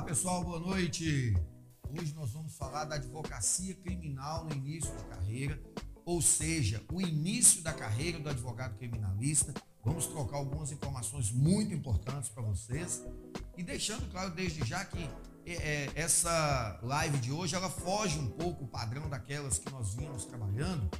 Olá pessoal, boa noite. Hoje nós vamos falar da advocacia criminal no início da carreira, ou seja, o início da carreira do advogado criminalista. Vamos trocar algumas informações muito importantes para vocês e deixando claro desde já que é, é, essa live de hoje ela foge um pouco o padrão daquelas que nós vínhamos trabalhando,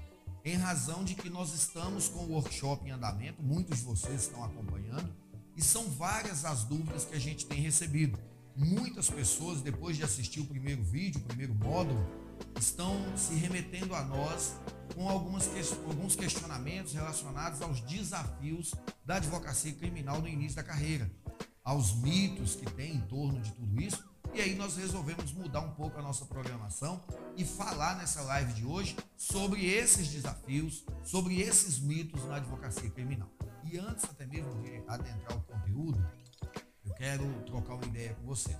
em razão de que nós estamos com o workshop em andamento, muitos de vocês estão acompanhando e são várias as dúvidas que a gente tem recebido. Muitas pessoas, depois de assistir o primeiro vídeo, o primeiro módulo, estão se remetendo a nós com algumas, alguns questionamentos relacionados aos desafios da advocacia criminal no início da carreira, aos mitos que tem em torno de tudo isso. E aí nós resolvemos mudar um pouco a nossa programação e falar nessa live de hoje sobre esses desafios, sobre esses mitos na advocacia criminal. E antes até mesmo de adentrar o conteúdo, quero trocar uma ideia com vocês.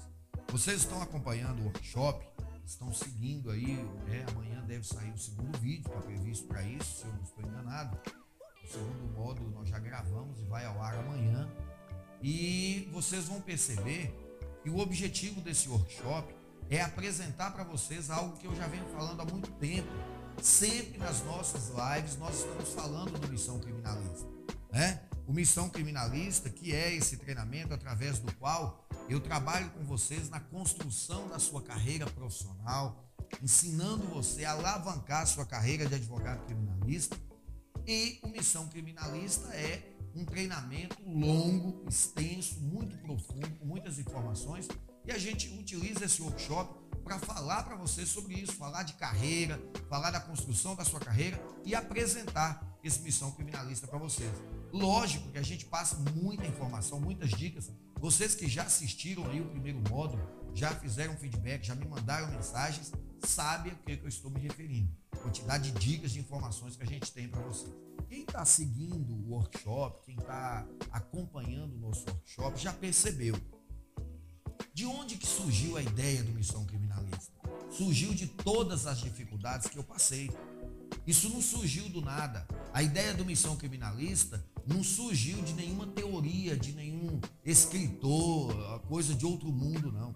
Vocês estão acompanhando o workshop, estão seguindo aí, né? amanhã deve sair o segundo vídeo, está previsto para isso, se eu não estou enganado. O segundo módulo nós já gravamos e vai ao ar amanhã. E vocês vão perceber que o objetivo desse workshop é apresentar para vocês algo que eu já venho falando há muito tempo. Sempre nas nossas lives nós estamos falando do missão criminalista, né? O Missão Criminalista, que é esse treinamento através do qual eu trabalho com vocês na construção da sua carreira profissional, ensinando você a alavancar a sua carreira de advogado criminalista. E o Missão Criminalista é um treinamento longo, extenso, muito profundo, com muitas informações, e a gente utiliza esse workshop para falar para você sobre isso, falar de carreira, falar da construção da sua carreira e apresentar esse Missão Criminalista para vocês. Lógico que a gente passa muita informação, muitas dicas. Vocês que já assistiram aí o primeiro módulo, já fizeram feedback, já me mandaram mensagens, sabem a que eu estou me referindo. Quantidade de dicas, de informações que a gente tem para vocês. Quem está seguindo o workshop, quem está acompanhando o nosso workshop, já percebeu. De onde que surgiu a ideia do Missão Criminalista? Surgiu de todas as dificuldades que eu passei. Isso não surgiu do nada. A ideia do Missão Criminalista não surgiu de nenhuma teoria, de nenhum escritor, coisa de outro mundo, não.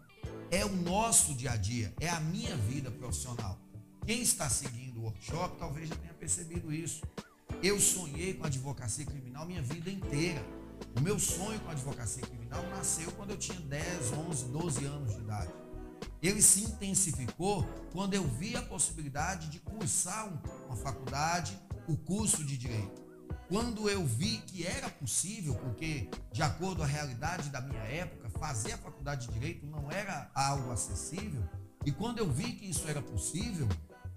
É o nosso dia a dia, é a minha vida profissional. Quem está seguindo o workshop talvez já tenha percebido isso. Eu sonhei com a advocacia criminal minha vida inteira. O meu sonho com a advocacia criminal nasceu quando eu tinha 10, 11, 12 anos de idade. Ele se intensificou quando eu vi a possibilidade de cursar uma faculdade, o curso de direito. Quando eu vi que era possível, porque de acordo com a realidade da minha época, fazer a faculdade de direito não era algo acessível, e quando eu vi que isso era possível,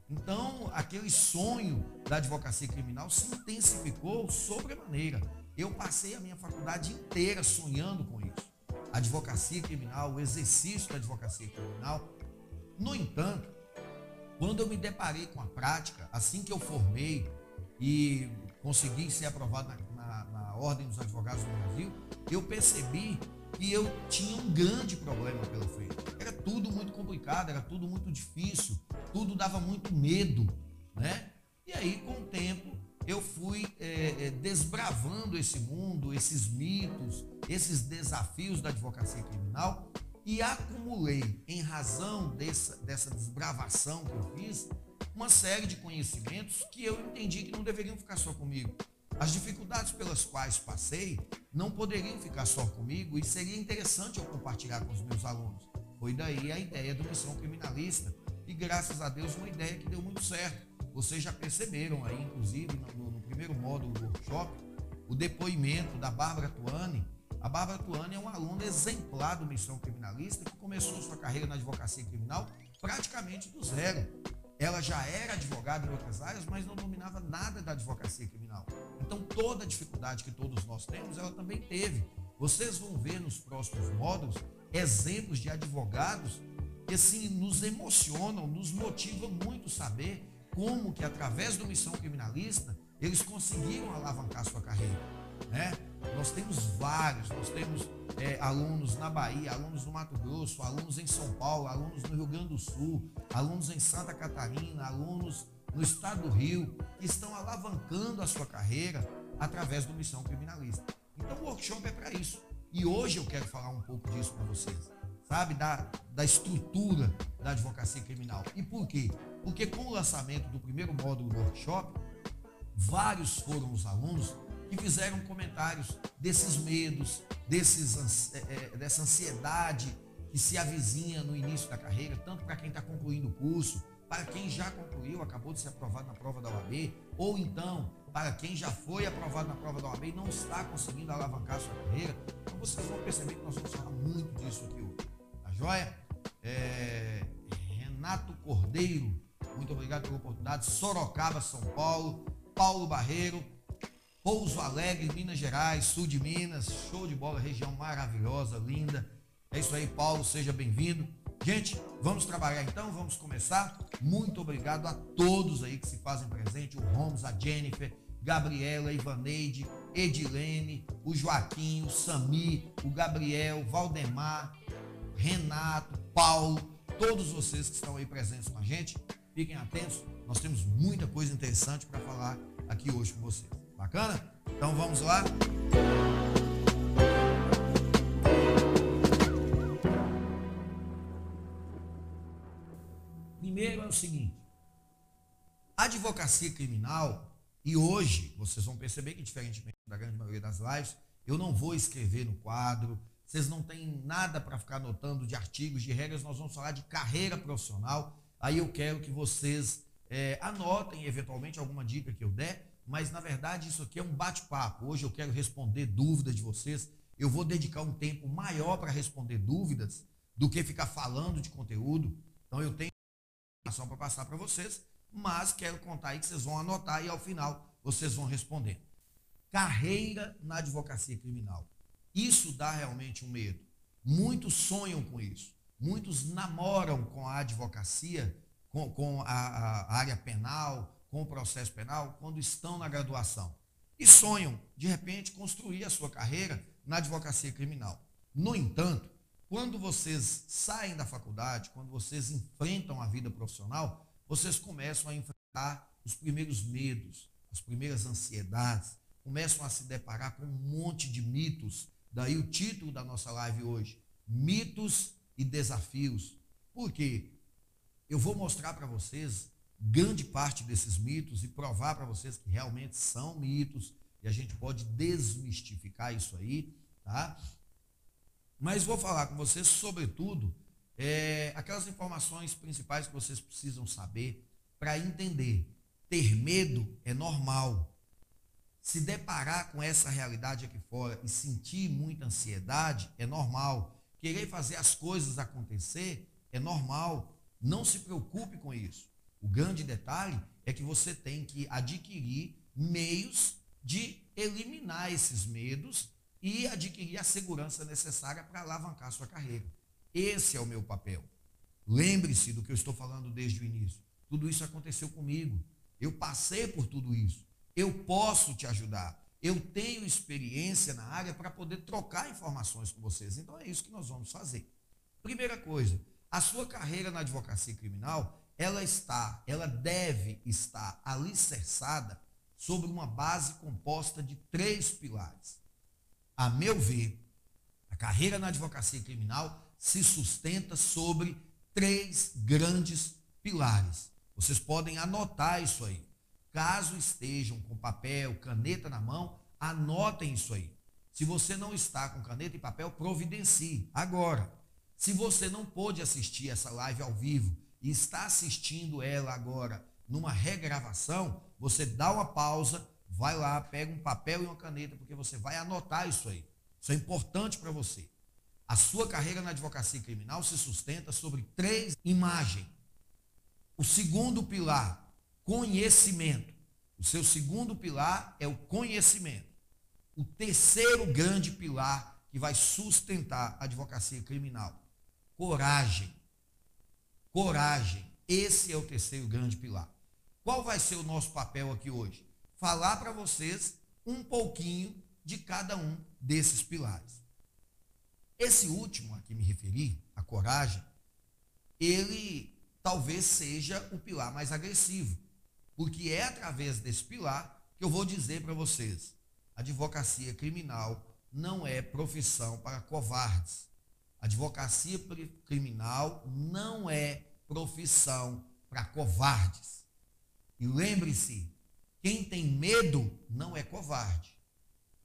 então aquele sonho da advocacia criminal se intensificou sobremaneira. Eu passei a minha faculdade inteira sonhando com isso. Advocacia criminal, o exercício da advocacia criminal. No entanto, quando eu me deparei com a prática, assim que eu formei e consegui ser aprovado na, na, na Ordem dos Advogados do Brasil, eu percebi que eu tinha um grande problema pela frente. Era tudo muito complicado, era tudo muito difícil, tudo dava muito medo, né? E aí, com o tempo, eu fui é, é, desbravando esse mundo, esses mitos, esses desafios da advocacia criminal e acumulei, em razão dessa, dessa desbravação que eu fiz, uma série de conhecimentos que eu entendi que não deveriam ficar só comigo. As dificuldades pelas quais passei não poderiam ficar só comigo e seria interessante eu compartilhar com os meus alunos. Foi daí a ideia do Missão Criminalista e graças a Deus uma ideia que deu muito certo. Vocês já perceberam aí, inclusive, no, no primeiro módulo do workshop, o depoimento da Bárbara Tuani. A Bárbara Tuani é uma aluna exemplar do Missão Criminalista que começou sua carreira na advocacia criminal praticamente do zero. Ela já era advogada em outras áreas, mas não dominava nada da advocacia criminal. Então, toda a dificuldade que todos nós temos, ela também teve. Vocês vão ver nos próximos módulos exemplos de advogados que assim nos emocionam, nos motivam muito saber como que através do missão criminalista eles conseguiram alavancar sua carreira, né? Nós temos vários, nós temos é, alunos na Bahia, alunos no Mato Grosso, alunos em São Paulo, alunos no Rio Grande do Sul, alunos em Santa Catarina, alunos no estado do Rio, que estão alavancando a sua carreira através do Missão Criminalista. Então o workshop é para isso. E hoje eu quero falar um pouco disso para vocês. sabe, da, da estrutura da advocacia criminal. E por quê? Porque com o lançamento do primeiro módulo do workshop, vários foram os alunos que fizeram comentários desses medos, desses, é, é, dessa ansiedade que se avizinha no início da carreira, tanto para quem está concluindo o curso, para quem já concluiu, acabou de ser aprovado na prova da OAB, ou então para quem já foi aprovado na prova da OAB e não está conseguindo alavancar sua carreira. Então vocês vão perceber que nós vamos falar muito disso aqui hoje. Tá joia? É, Renato Cordeiro, muito obrigado pela oportunidade. Sorocaba, São Paulo. Paulo Barreiro, Pouso Alegre, Minas Gerais, sul de Minas. Show de bola, região maravilhosa, linda. É isso aí, Paulo, seja bem-vindo. Gente, vamos trabalhar então, vamos começar. Muito obrigado a todos aí que se fazem presente, o Holmes, a Jennifer, Gabriela, Ivaneide, Edilene, o Joaquim, o Sami, o Gabriel, Valdemar, Renato, Paulo, todos vocês que estão aí presentes com a gente. Fiquem atentos, nós temos muita coisa interessante para falar aqui hoje com vocês. Bacana? Então vamos lá. Primeiro é o seguinte: a advocacia criminal, e hoje vocês vão perceber que, diferentemente da grande maioria das lives, eu não vou escrever no quadro, vocês não têm nada para ficar anotando de artigos, de regras, nós vamos falar de carreira profissional. Aí eu quero que vocês é, anotem eventualmente alguma dica que eu der, mas na verdade isso aqui é um bate-papo. Hoje eu quero responder dúvidas de vocês. Eu vou dedicar um tempo maior para responder dúvidas do que ficar falando de conteúdo. Então eu tenho informação para passar para vocês, mas quero contar aí que vocês vão anotar e ao final vocês vão responder. Carreira na advocacia criminal. Isso dá realmente um medo. Muitos sonham com isso. Muitos namoram com a advocacia, com, com a, a área penal, com o processo penal, quando estão na graduação. E sonham, de repente, construir a sua carreira na advocacia criminal. No entanto, quando vocês saem da faculdade, quando vocês enfrentam a vida profissional, vocês começam a enfrentar os primeiros medos, as primeiras ansiedades, começam a se deparar com um monte de mitos. Daí o título da nossa live hoje: Mitos e Desafios. Por quê? Eu vou mostrar para vocês grande parte desses mitos e provar para vocês que realmente são mitos e a gente pode desmistificar isso aí, tá? Mas vou falar com vocês, sobretudo, é, aquelas informações principais que vocês precisam saber para entender. Ter medo é normal. Se deparar com essa realidade aqui fora e sentir muita ansiedade é normal. Querer fazer as coisas acontecer é normal. Não se preocupe com isso. O grande detalhe é que você tem que adquirir meios de eliminar esses medos e adquirir a segurança necessária para alavancar sua carreira. Esse é o meu papel. Lembre-se do que eu estou falando desde o início. Tudo isso aconteceu comigo. Eu passei por tudo isso. Eu posso te ajudar. Eu tenho experiência na área para poder trocar informações com vocês. Então é isso que nós vamos fazer. Primeira coisa, a sua carreira na advocacia criminal, ela está, ela deve estar alicerçada sobre uma base composta de três pilares a meu ver, a carreira na advocacia criminal se sustenta sobre três grandes pilares. Vocês podem anotar isso aí. Caso estejam com papel, caneta na mão, anotem isso aí. Se você não está com caneta e papel, providencie agora. Se você não pôde assistir essa live ao vivo e está assistindo ela agora numa regravação, você dá uma pausa, vai lá, pega um papel e uma caneta, porque você vai anotar isso aí. Isso é importante para você. A sua carreira na advocacia criminal se sustenta sobre três imagens. O segundo pilar, conhecimento. O seu segundo pilar é o conhecimento. O terceiro grande pilar que vai sustentar a advocacia criminal, coragem. Coragem. Esse é o terceiro grande pilar. Qual vai ser o nosso papel aqui hoje? falar para vocês um pouquinho de cada um desses pilares. Esse último a que me referi, a coragem, ele talvez seja o pilar mais agressivo, porque é através desse pilar que eu vou dizer para vocês: advocacia criminal não é profissão para covardes. Advocacia criminal não é profissão para covardes. E lembre-se, quem tem medo não é covarde.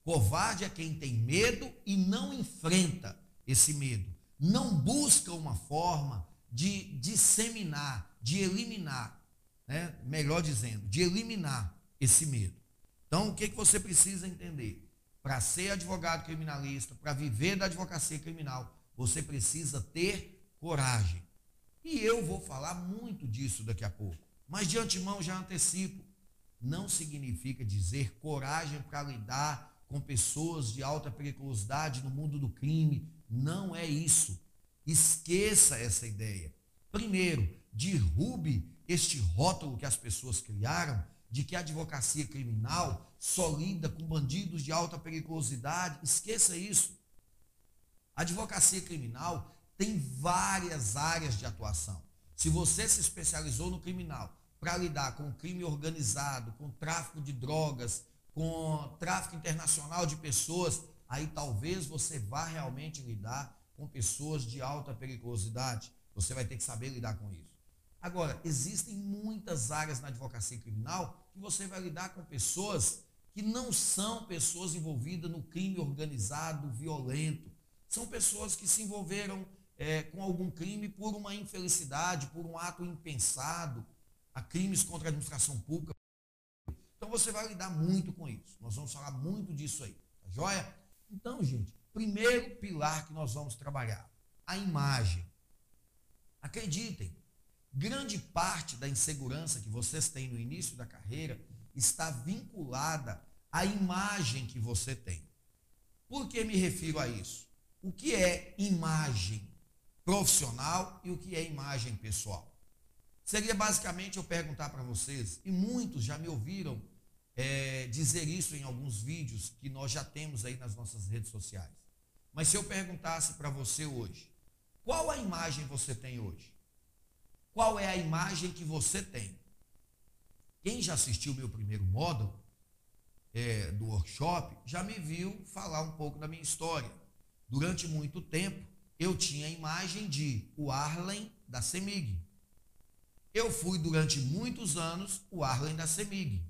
Covarde é quem tem medo e não enfrenta esse medo. Não busca uma forma de disseminar, de eliminar, né? melhor dizendo, de eliminar esse medo. Então, o que, que você precisa entender? Para ser advogado criminalista, para viver da advocacia criminal, você precisa ter coragem. E eu vou falar muito disso daqui a pouco. Mas de antemão já antecipo. Não significa dizer coragem para lidar com pessoas de alta periculosidade no mundo do crime. Não é isso. Esqueça essa ideia. Primeiro, derrube este rótulo que as pessoas criaram de que a advocacia criminal só lida com bandidos de alta periculosidade. Esqueça isso. A advocacia criminal tem várias áreas de atuação. Se você se especializou no criminal para lidar com crime organizado, com tráfico de drogas, com tráfico internacional de pessoas, aí talvez você vá realmente lidar com pessoas de alta periculosidade. Você vai ter que saber lidar com isso. Agora, existem muitas áreas na advocacia criminal que você vai lidar com pessoas que não são pessoas envolvidas no crime organizado, violento. São pessoas que se envolveram é, com algum crime por uma infelicidade, por um ato impensado, a crimes contra a administração pública. Então você vai lidar muito com isso. Nós vamos falar muito disso aí. Tá joia? Então, gente, primeiro pilar que nós vamos trabalhar, a imagem. Acreditem, grande parte da insegurança que vocês têm no início da carreira está vinculada à imagem que você tem. Por que me refiro a isso? O que é imagem profissional e o que é imagem pessoal? Seria basicamente eu perguntar para vocês, e muitos já me ouviram é, dizer isso em alguns vídeos que nós já temos aí nas nossas redes sociais. Mas se eu perguntasse para você hoje, qual a imagem você tem hoje? Qual é a imagem que você tem? Quem já assistiu meu primeiro módulo é, do workshop já me viu falar um pouco da minha história. Durante muito tempo, eu tinha a imagem de o Arlen da Semig. Eu fui durante muitos anos o Arlen da Semig.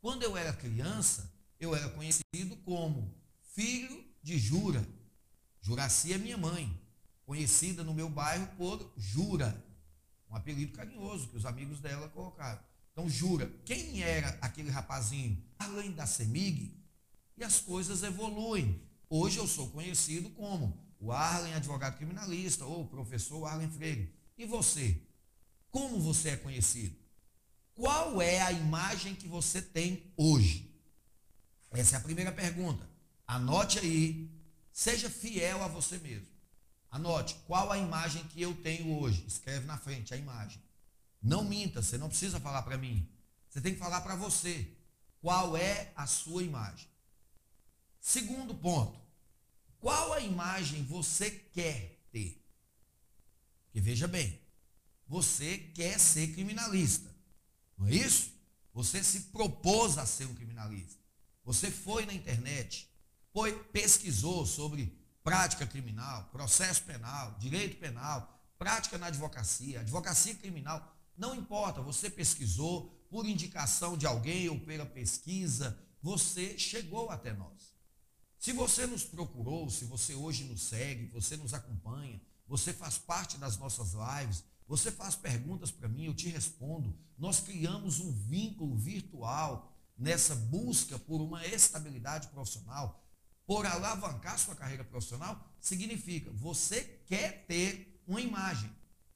Quando eu era criança, eu era conhecido como filho de Jura. Juraci é minha mãe, conhecida no meu bairro por Jura, um apelido carinhoso que os amigos dela colocaram. Então, Jura, quem era aquele rapazinho além da Semig? E as coisas evoluem. Hoje eu sou conhecido como o Arlen advogado criminalista ou o professor Arlen Freire. E você? Como você é conhecido? Qual é a imagem que você tem hoje? Essa é a primeira pergunta. Anote aí, seja fiel a você mesmo. Anote qual a imagem que eu tenho hoje. Escreve na frente a imagem. Não minta, você não precisa falar para mim. Você tem que falar para você. Qual é a sua imagem? Segundo ponto. Qual a imagem você quer ter? Porque veja bem, você quer ser criminalista. Não é isso? Você se propôs a ser um criminalista. Você foi na internet, foi, pesquisou sobre prática criminal, processo penal, direito penal, prática na advocacia, advocacia criminal. Não importa, você pesquisou por indicação de alguém ou pela pesquisa, você chegou até nós. Se você nos procurou, se você hoje nos segue, você nos acompanha, você faz parte das nossas lives, você faz perguntas para mim, eu te respondo. Nós criamos um vínculo virtual nessa busca por uma estabilidade profissional, por alavancar sua carreira profissional, significa você quer ter uma imagem,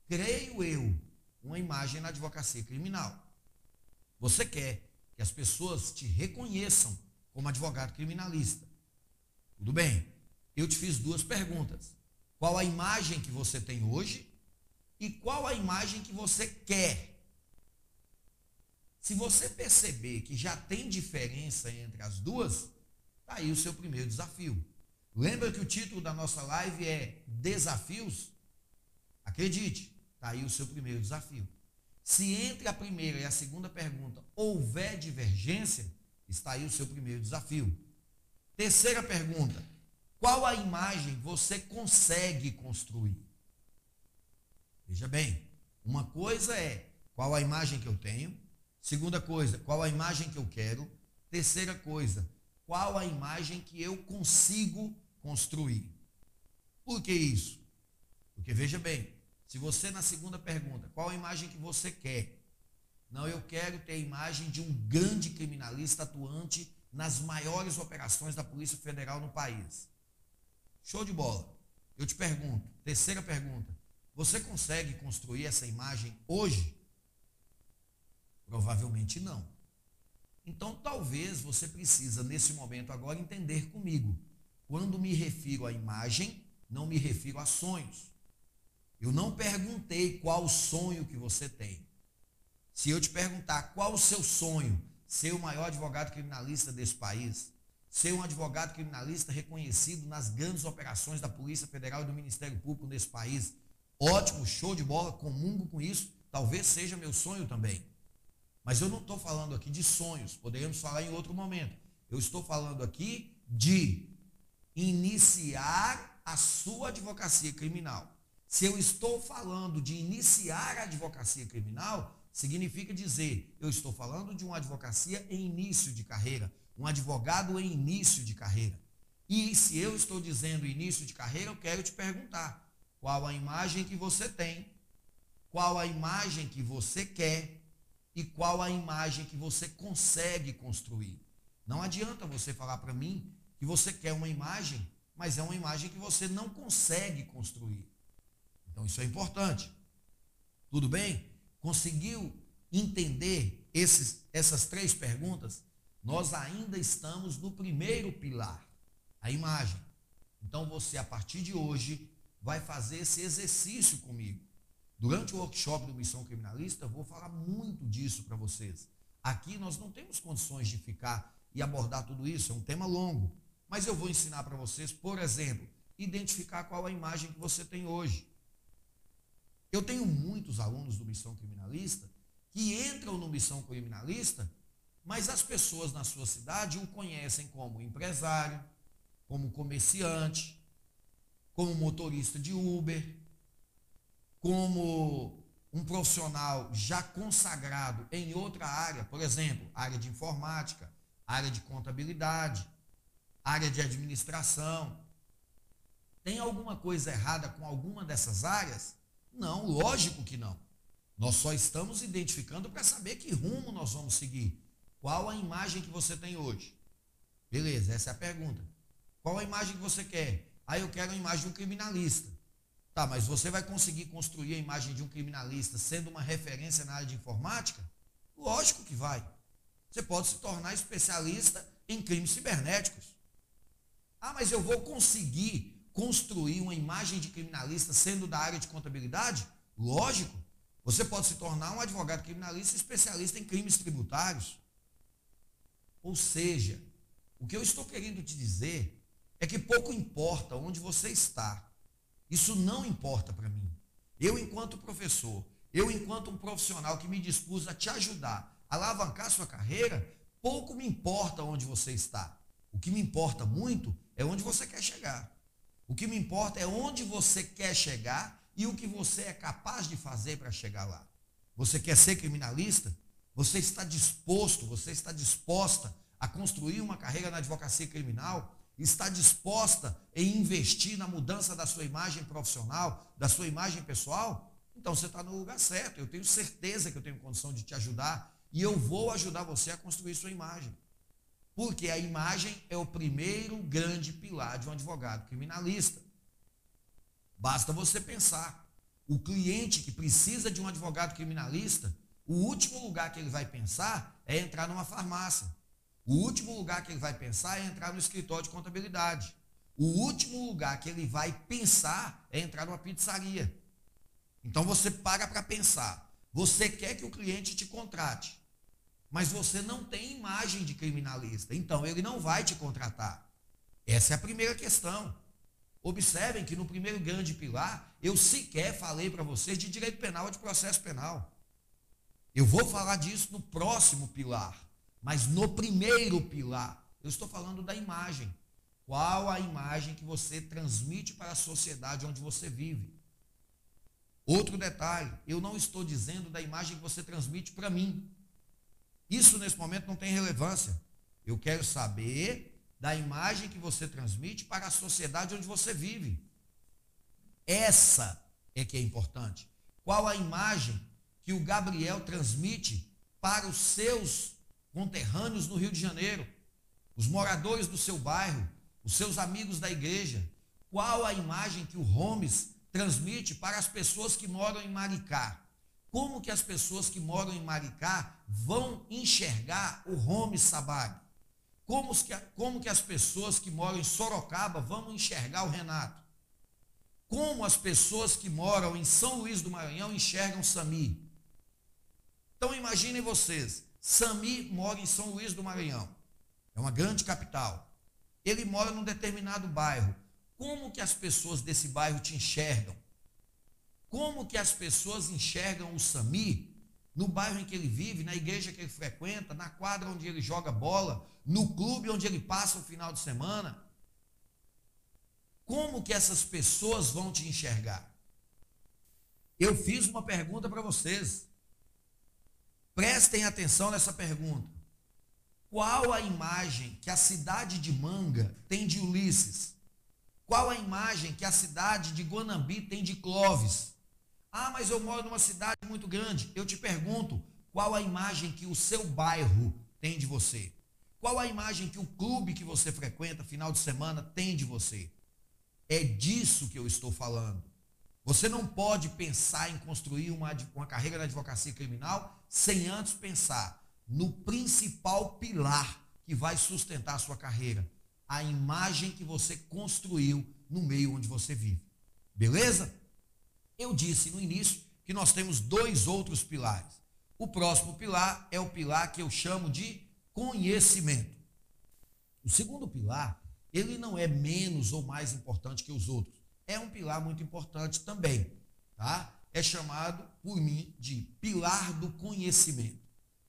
creio eu, uma imagem na advocacia criminal. Você quer que as pessoas te reconheçam como advogado criminalista. Tudo bem? Eu te fiz duas perguntas. Qual a imagem que você tem hoje e qual a imagem que você quer. Se você perceber que já tem diferença entre as duas, está aí o seu primeiro desafio. Lembra que o título da nossa live é Desafios? Acredite, está aí o seu primeiro desafio. Se entre a primeira e a segunda pergunta houver divergência, está aí o seu primeiro desafio. Terceira pergunta: Qual a imagem você consegue construir? Veja bem, uma coisa é qual a imagem que eu tenho, segunda coisa, qual a imagem que eu quero, terceira coisa, qual a imagem que eu consigo construir. Por que isso? Porque veja bem, se você na segunda pergunta, qual a imagem que você quer? Não, eu quero ter a imagem de um grande criminalista atuante nas maiores operações da Polícia Federal no país. Show de bola. Eu te pergunto, terceira pergunta, você consegue construir essa imagem hoje? Provavelmente não. Então, talvez você precisa nesse momento agora entender comigo. Quando me refiro à imagem, não me refiro a sonhos. Eu não perguntei qual sonho que você tem. Se eu te perguntar qual o seu sonho, ser o maior advogado criminalista desse país, ser um advogado criminalista reconhecido nas grandes operações da Polícia Federal e do Ministério Público nesse país, ótimo, show de bola, comungo com isso, talvez seja meu sonho também. Mas eu não estou falando aqui de sonhos, poderíamos falar em outro momento. Eu estou falando aqui de iniciar a sua advocacia criminal. Se eu estou falando de iniciar a advocacia criminal, significa dizer, eu estou falando de uma advocacia em início de carreira, um advogado em início de carreira. E se eu estou dizendo início de carreira, eu quero te perguntar: qual a imagem que você tem? Qual a imagem que você quer? E qual a imagem que você consegue construir? Não adianta você falar para mim que você quer uma imagem, mas é uma imagem que você não consegue construir. Então isso é importante. Tudo bem? Conseguiu entender esses, essas três perguntas? Nós ainda estamos no primeiro pilar, a imagem. Então você, a partir de hoje, vai fazer esse exercício comigo. Durante o workshop do Missão Criminalista, eu vou falar muito disso para vocês. Aqui nós não temos condições de ficar e abordar tudo isso, é um tema longo. Mas eu vou ensinar para vocês, por exemplo, identificar qual a imagem que você tem hoje. Eu tenho muitos alunos do Missão Criminalista que entram no Missão Criminalista, mas as pessoas na sua cidade o conhecem como empresário, como comerciante, como motorista de Uber, como um profissional já consagrado em outra área, por exemplo, área de informática, área de contabilidade, área de administração. Tem alguma coisa errada com alguma dessas áreas? Não, lógico que não. Nós só estamos identificando para saber que rumo nós vamos seguir. Qual a imagem que você tem hoje? Beleza, essa é a pergunta. Qual a imagem que você quer? Ah, eu quero a imagem de um criminalista. Tá, mas você vai conseguir construir a imagem de um criminalista sendo uma referência na área de informática? Lógico que vai. Você pode se tornar especialista em crimes cibernéticos. Ah, mas eu vou conseguir construir uma imagem de criminalista sendo da área de contabilidade? Lógico. Você pode se tornar um advogado criminalista especialista em crimes tributários. Ou seja, o que eu estou querendo te dizer é que pouco importa onde você está. Isso não importa para mim. Eu, enquanto professor, eu, enquanto um profissional que me dispus a te ajudar a alavancar sua carreira, pouco me importa onde você está. O que me importa muito é onde você quer chegar. O que me importa é onde você quer chegar e o que você é capaz de fazer para chegar lá. Você quer ser criminalista? Você está disposto, você está disposta a construir uma carreira na advocacia criminal? Está disposta em investir na mudança da sua imagem profissional, da sua imagem pessoal? Então você está no lugar certo. Eu tenho certeza que eu tenho condição de te ajudar e eu vou ajudar você a construir sua imagem. Porque a imagem é o primeiro grande pilar de um advogado criminalista. Basta você pensar. O cliente que precisa de um advogado criminalista, o último lugar que ele vai pensar é entrar numa farmácia. O último lugar que ele vai pensar é entrar no escritório de contabilidade. O último lugar que ele vai pensar é entrar numa pizzaria. Então você para para pensar. Você quer que o cliente te contrate mas você não tem imagem de criminalista, então ele não vai te contratar. Essa é a primeira questão. Observem que no primeiro grande pilar, eu sequer falei para vocês de direito penal ou de processo penal. Eu vou falar disso no próximo pilar, mas no primeiro pilar, eu estou falando da imagem. Qual a imagem que você transmite para a sociedade onde você vive? Outro detalhe, eu não estou dizendo da imagem que você transmite para mim. Isso nesse momento não tem relevância. Eu quero saber da imagem que você transmite para a sociedade onde você vive. Essa é que é importante. Qual a imagem que o Gabriel transmite para os seus conterrâneos no Rio de Janeiro, os moradores do seu bairro, os seus amigos da igreja? Qual a imagem que o Holmes transmite para as pessoas que moram em Maricá? Como que as pessoas que moram em Maricá vão enxergar o Holmes Sabag? Como que, como que as pessoas que moram em Sorocaba vão enxergar o Renato? Como as pessoas que moram em São Luís do Maranhão enxergam Sami? Então imaginem vocês, Sami mora em São Luís do Maranhão. É uma grande capital. Ele mora num determinado bairro. Como que as pessoas desse bairro te enxergam? Como que as pessoas enxergam o Sami no bairro em que ele vive, na igreja que ele frequenta, na quadra onde ele joga bola, no clube onde ele passa o final de semana? Como que essas pessoas vão te enxergar? Eu fiz uma pergunta para vocês. Prestem atenção nessa pergunta. Qual a imagem que a cidade de Manga tem de Ulisses? Qual a imagem que a cidade de Guanambi tem de Clovis? Ah, mas eu moro numa cidade muito grande. Eu te pergunto, qual a imagem que o seu bairro tem de você? Qual a imagem que o clube que você frequenta final de semana tem de você? É disso que eu estou falando. Você não pode pensar em construir uma, uma carreira na advocacia criminal sem antes pensar no principal pilar que vai sustentar a sua carreira, a imagem que você construiu no meio onde você vive. Beleza? Eu disse no início que nós temos dois outros pilares. O próximo pilar é o pilar que eu chamo de conhecimento. O segundo pilar, ele não é menos ou mais importante que os outros é um pilar muito importante também, tá? É chamado por mim de pilar do conhecimento.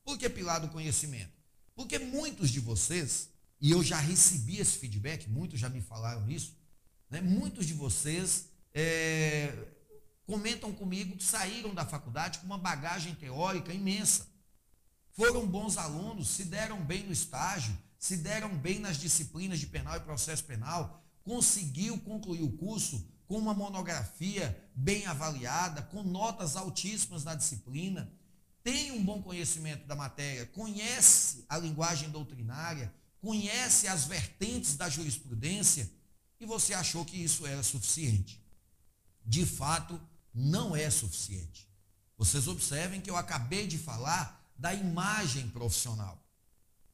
Por que pilar do conhecimento? Porque muitos de vocês, e eu já recebi esse feedback, muitos já me falaram isso, né? muitos de vocês é, comentam comigo que saíram da faculdade com uma bagagem teórica imensa. Foram bons alunos, se deram bem no estágio, se deram bem nas disciplinas de penal e processo penal, conseguiu concluir o curso com uma monografia bem avaliada, com notas altíssimas na disciplina, tem um bom conhecimento da matéria, conhece a linguagem doutrinária, conhece as vertentes da jurisprudência, e você achou que isso era suficiente. De fato, não é suficiente. Vocês observem que eu acabei de falar da imagem profissional,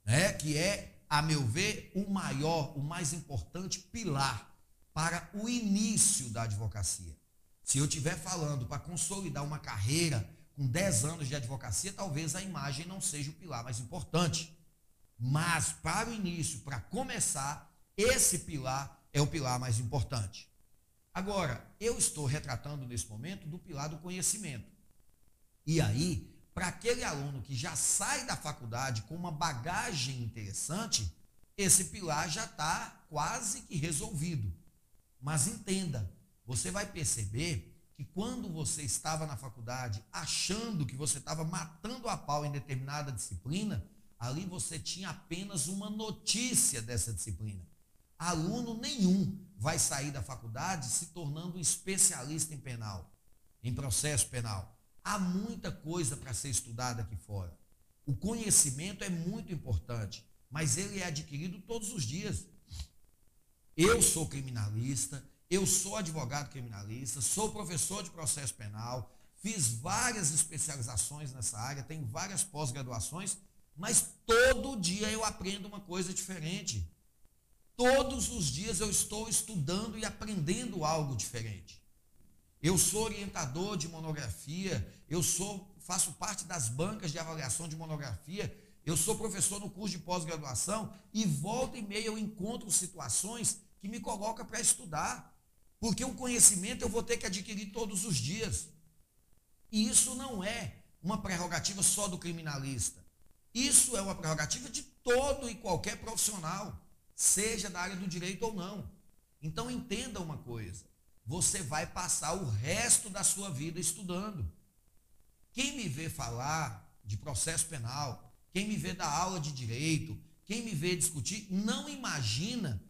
né? que é a meu ver, o maior, o mais importante pilar para o início da advocacia. Se eu estiver falando para consolidar uma carreira com 10 anos de advocacia, talvez a imagem não seja o pilar mais importante. Mas para o início, para começar, esse pilar é o pilar mais importante. Agora, eu estou retratando nesse momento do pilar do conhecimento. E aí, para aquele aluno que já sai da faculdade com uma bagagem interessante, esse pilar já está quase que resolvido. Mas entenda, você vai perceber que quando você estava na faculdade achando que você estava matando a pau em determinada disciplina, ali você tinha apenas uma notícia dessa disciplina. Aluno nenhum vai sair da faculdade se tornando um especialista em penal, em processo penal. Há muita coisa para ser estudada aqui fora. O conhecimento é muito importante, mas ele é adquirido todos os dias. Eu sou criminalista, eu sou advogado criminalista, sou professor de processo penal, fiz várias especializações nessa área, tenho várias pós-graduações, mas todo dia eu aprendo uma coisa diferente. Todos os dias eu estou estudando e aprendendo algo diferente. Eu sou orientador de monografia, eu sou, faço parte das bancas de avaliação de monografia, eu sou professor no curso de pós-graduação e volta e meia eu encontro situações que me colocam para estudar. Porque o conhecimento eu vou ter que adquirir todos os dias. E isso não é uma prerrogativa só do criminalista. Isso é uma prerrogativa de todo e qualquer profissional. Seja da área do direito ou não. Então entenda uma coisa: você vai passar o resto da sua vida estudando. Quem me vê falar de processo penal, quem me vê dar aula de direito, quem me vê discutir, não imagina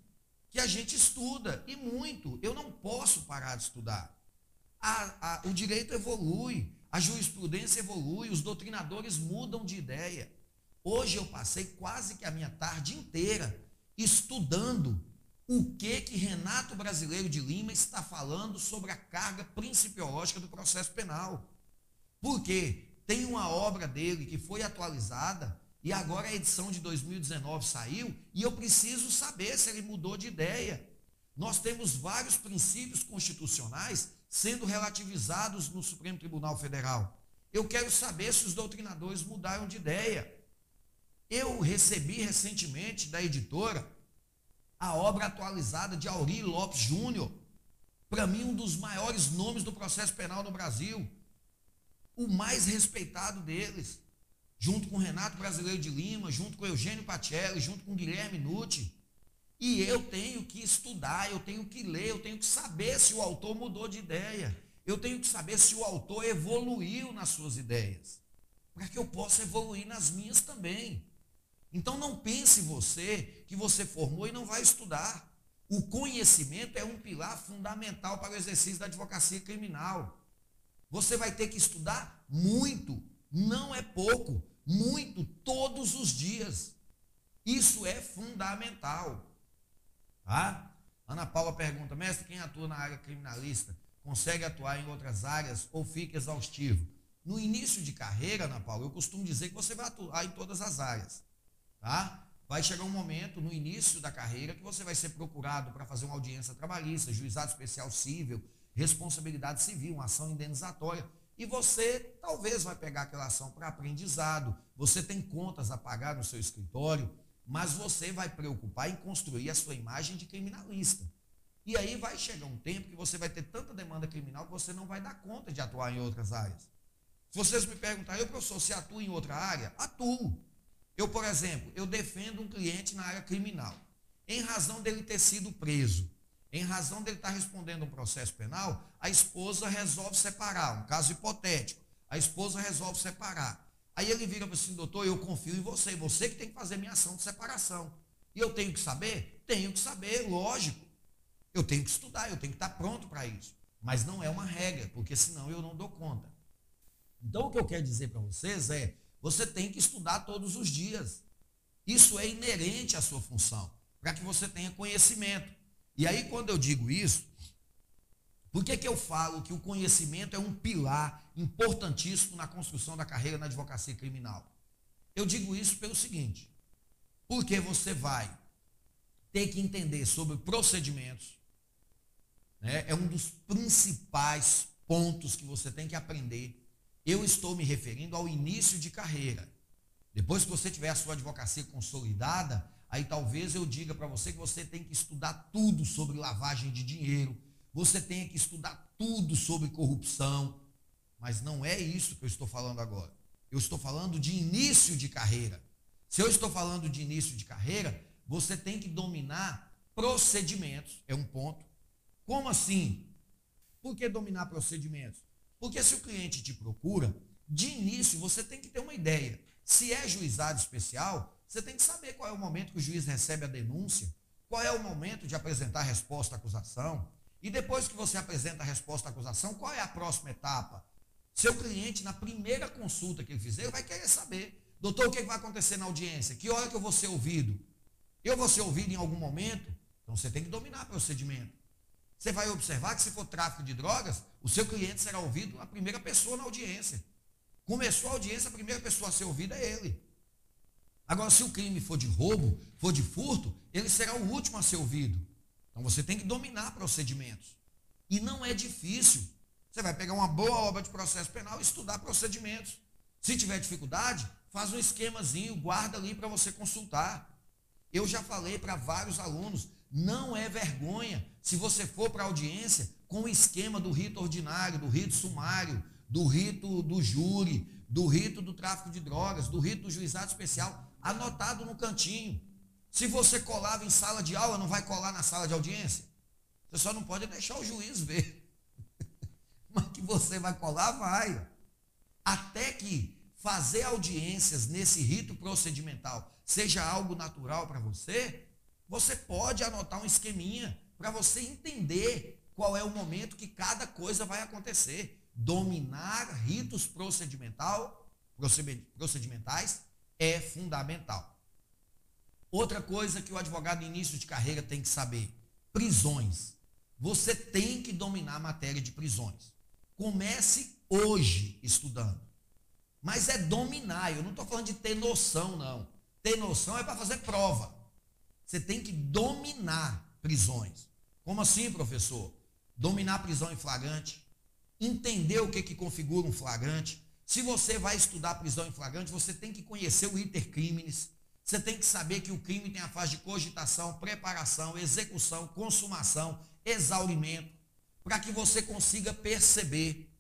que a gente estuda, e muito. Eu não posso parar de estudar. A, a, o direito evolui, a jurisprudência evolui, os doutrinadores mudam de ideia. Hoje eu passei quase que a minha tarde inteira estudando o que que Renato Brasileiro de Lima está falando sobre a carga principiológica do processo penal. Porque tem uma obra dele que foi atualizada e agora a edição de 2019 saiu e eu preciso saber se ele mudou de ideia. Nós temos vários princípios constitucionais sendo relativizados no Supremo Tribunal Federal. Eu quero saber se os doutrinadores mudaram de ideia. Eu recebi recentemente da editora a obra atualizada de Auri Lopes Júnior, para mim um dos maiores nomes do processo penal no Brasil, o mais respeitado deles junto com Renato Brasileiro de Lima, junto com Eugênio Pacelli, junto com Guilherme Nutti. E eu tenho que estudar, eu tenho que ler, eu tenho que saber se o autor mudou de ideia. Eu tenho que saber se o autor evoluiu nas suas ideias, para que eu possa evoluir nas minhas também. Então não pense você que você formou e não vai estudar. O conhecimento é um pilar fundamental para o exercício da advocacia criminal. Você vai ter que estudar muito, não é pouco, muito, todos os dias. Isso é fundamental. Tá? Ana Paula pergunta, mestre, quem atua na área criminalista consegue atuar em outras áreas ou fica exaustivo? No início de carreira, Ana Paula, eu costumo dizer que você vai atuar em todas as áreas. Tá? Vai chegar um momento no início da carreira que você vai ser procurado para fazer uma audiência trabalhista, juizado especial civil, responsabilidade civil, uma ação indenizatória. E você talvez vai pegar aquela ação para aprendizado, você tem contas a pagar no seu escritório, mas você vai preocupar em construir a sua imagem de criminalista. E aí vai chegar um tempo que você vai ter tanta demanda criminal que você não vai dar conta de atuar em outras áreas. Se vocês me perguntarem, eu, professor, se atua em outra área? Atuo. Eu, por exemplo, eu defendo um cliente na área criminal. Em razão dele ter sido preso, em razão dele estar respondendo um processo penal, a esposa resolve separar, um caso hipotético. A esposa resolve separar. Aí ele vira para assim, doutor, eu confio em você, você que tem que fazer minha ação de separação. E eu tenho que saber? Tenho que saber, lógico. Eu tenho que estudar, eu tenho que estar pronto para isso. Mas não é uma regra, porque senão eu não dou conta. Então o que eu quero dizer para vocês é, você tem que estudar todos os dias. Isso é inerente à sua função, para que você tenha conhecimento. E aí, quando eu digo isso, por que, que eu falo que o conhecimento é um pilar importantíssimo na construção da carreira na advocacia criminal? Eu digo isso pelo seguinte: porque você vai ter que entender sobre procedimentos, né? é um dos principais pontos que você tem que aprender. Eu estou me referindo ao início de carreira. Depois que você tiver a sua advocacia consolidada, Aí talvez eu diga para você que você tem que estudar tudo sobre lavagem de dinheiro, você tem que estudar tudo sobre corrupção, mas não é isso que eu estou falando agora. Eu estou falando de início de carreira. Se eu estou falando de início de carreira, você tem que dominar procedimentos, é um ponto. Como assim? Por que dominar procedimentos? Porque se o cliente te procura, de início você tem que ter uma ideia. Se é juizado especial, você tem que saber qual é o momento que o juiz recebe a denúncia, qual é o momento de apresentar a resposta à acusação, e depois que você apresenta a resposta à acusação, qual é a próxima etapa? Seu cliente, na primeira consulta que ele fizer, vai querer saber, doutor, o que vai acontecer na audiência? Que hora que eu vou ser ouvido? Eu vou ser ouvido em algum momento? Então você tem que dominar o procedimento. Você vai observar que se for tráfico de drogas, o seu cliente será ouvido a primeira pessoa na audiência. Começou a audiência, a primeira pessoa a ser ouvida é ele. Agora, se o crime for de roubo, for de furto, ele será o último a ser ouvido. Então você tem que dominar procedimentos. E não é difícil. Você vai pegar uma boa obra de processo penal e estudar procedimentos. Se tiver dificuldade, faz um esquemazinho, guarda ali para você consultar. Eu já falei para vários alunos, não é vergonha se você for para a audiência com o esquema do rito ordinário, do rito sumário, do rito do júri, do rito do tráfico de drogas, do rito do juizado especial anotado no cantinho. Se você colava em sala de aula, não vai colar na sala de audiência? Você só não pode deixar o juiz ver. Mas que você vai colar, vai. Até que fazer audiências nesse rito procedimental seja algo natural para você, você pode anotar um esqueminha para você entender qual é o momento que cada coisa vai acontecer. Dominar ritos procedimental, procedimentais é fundamental. Outra coisa que o advogado início de carreira tem que saber: prisões. Você tem que dominar a matéria de prisões. Comece hoje estudando. Mas é dominar. Eu não estou falando de ter noção, não. Ter noção é para fazer prova. Você tem que dominar prisões. Como assim, professor? Dominar prisão em flagrante, entender o que, que configura um flagrante. Se você vai estudar prisão em flagrante, você tem que conhecer o iter criminis. Você tem que saber que o crime tem a fase de cogitação, preparação, execução, consumação, exaurimento, para que você consiga perceber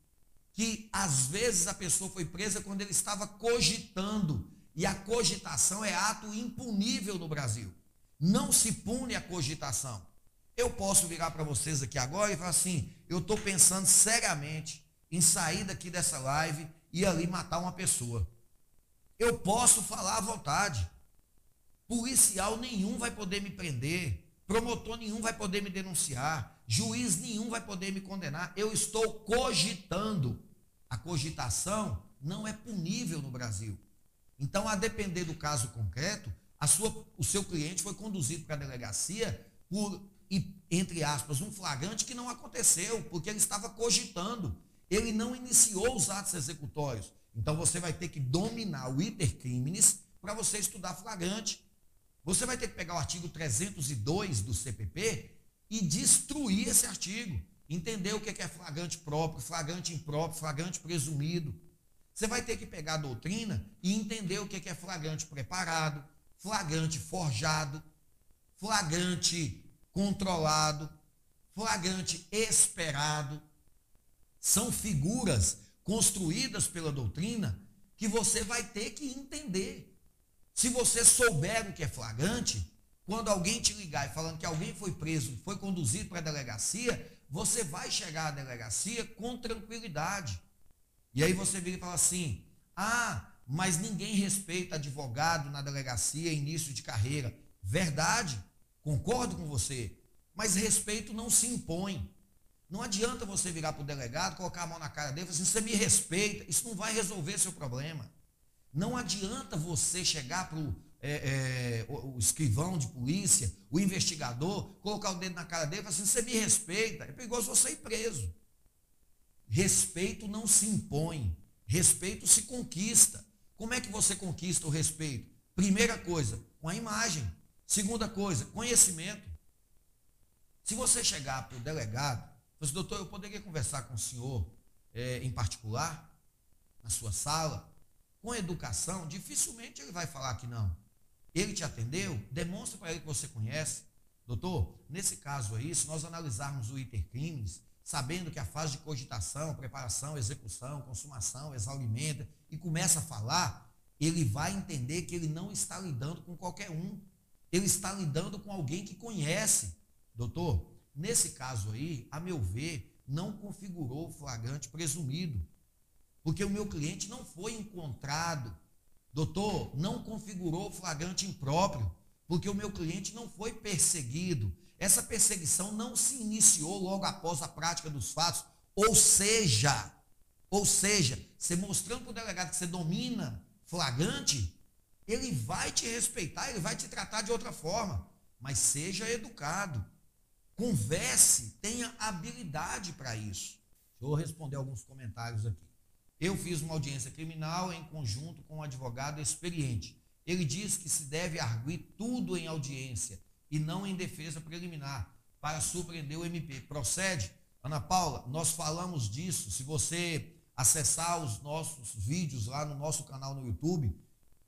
que às vezes a pessoa foi presa quando ele estava cogitando, e a cogitação é ato impunível no Brasil. Não se pune a cogitação. Eu posso virar para vocês aqui agora e falar assim: eu estou pensando seriamente em sair daqui dessa live e ali matar uma pessoa. Eu posso falar à vontade. Policial nenhum vai poder me prender. Promotor nenhum vai poder me denunciar. Juiz nenhum vai poder me condenar. Eu estou cogitando. A cogitação não é punível no Brasil. Então, a depender do caso concreto, sua, o seu cliente foi conduzido para a delegacia por, entre aspas, um flagrante que não aconteceu, porque ele estava cogitando. Ele não iniciou os atos executórios. Então, você vai ter que dominar o iter criminis para você estudar flagrante. Você vai ter que pegar o artigo 302 do CPP e destruir esse artigo. Entender o que é flagrante próprio, flagrante impróprio, flagrante presumido. Você vai ter que pegar a doutrina e entender o que é flagrante preparado, flagrante forjado, flagrante controlado, flagrante esperado. São figuras construídas pela doutrina que você vai ter que entender. Se você souber o que é flagrante, quando alguém te ligar e falando que alguém foi preso, foi conduzido para a delegacia, você vai chegar à delegacia com tranquilidade. E aí você vira e fala assim: ah, mas ninguém respeita advogado na delegacia, início de carreira. Verdade, concordo com você. Mas respeito não se impõe. Não adianta você virar para o delegado, colocar a mão na cara dele e falar assim: você me respeita. Isso não vai resolver seu problema. Não adianta você chegar para é, é, o, o, escrivão de polícia, o investigador, colocar o dedo na cara dele e falar assim: você me respeita. É perigoso você ir preso. Respeito não se impõe, respeito se conquista. Como é que você conquista o respeito? Primeira coisa, com a imagem. Segunda coisa, conhecimento. Se você chegar para o delegado, você, doutor, eu poderia conversar com o senhor é, em particular, na sua sala? com educação, dificilmente ele vai falar que não. Ele te atendeu, demonstra para ele que você conhece. Doutor, nesse caso aí, se nós analisarmos o iter crimes, sabendo que a fase de cogitação, preparação, execução, consumação, exaurimento, e começa a falar, ele vai entender que ele não está lidando com qualquer um. Ele está lidando com alguém que conhece. Doutor, nesse caso aí, a meu ver, não configurou o flagrante presumido. Porque o meu cliente não foi encontrado. Doutor, não configurou flagrante impróprio, porque o meu cliente não foi perseguido. Essa perseguição não se iniciou logo após a prática dos fatos. Ou seja, ou seja, você mostrando para o delegado que você domina flagrante, ele vai te respeitar, ele vai te tratar de outra forma. Mas seja educado. Converse, tenha habilidade para isso. Deixa eu responder alguns comentários aqui. Eu fiz uma audiência criminal em conjunto com um advogado experiente. Ele diz que se deve arguir tudo em audiência e não em defesa preliminar para surpreender o MP. Procede? Ana Paula, nós falamos disso. Se você acessar os nossos vídeos lá no nosso canal no YouTube,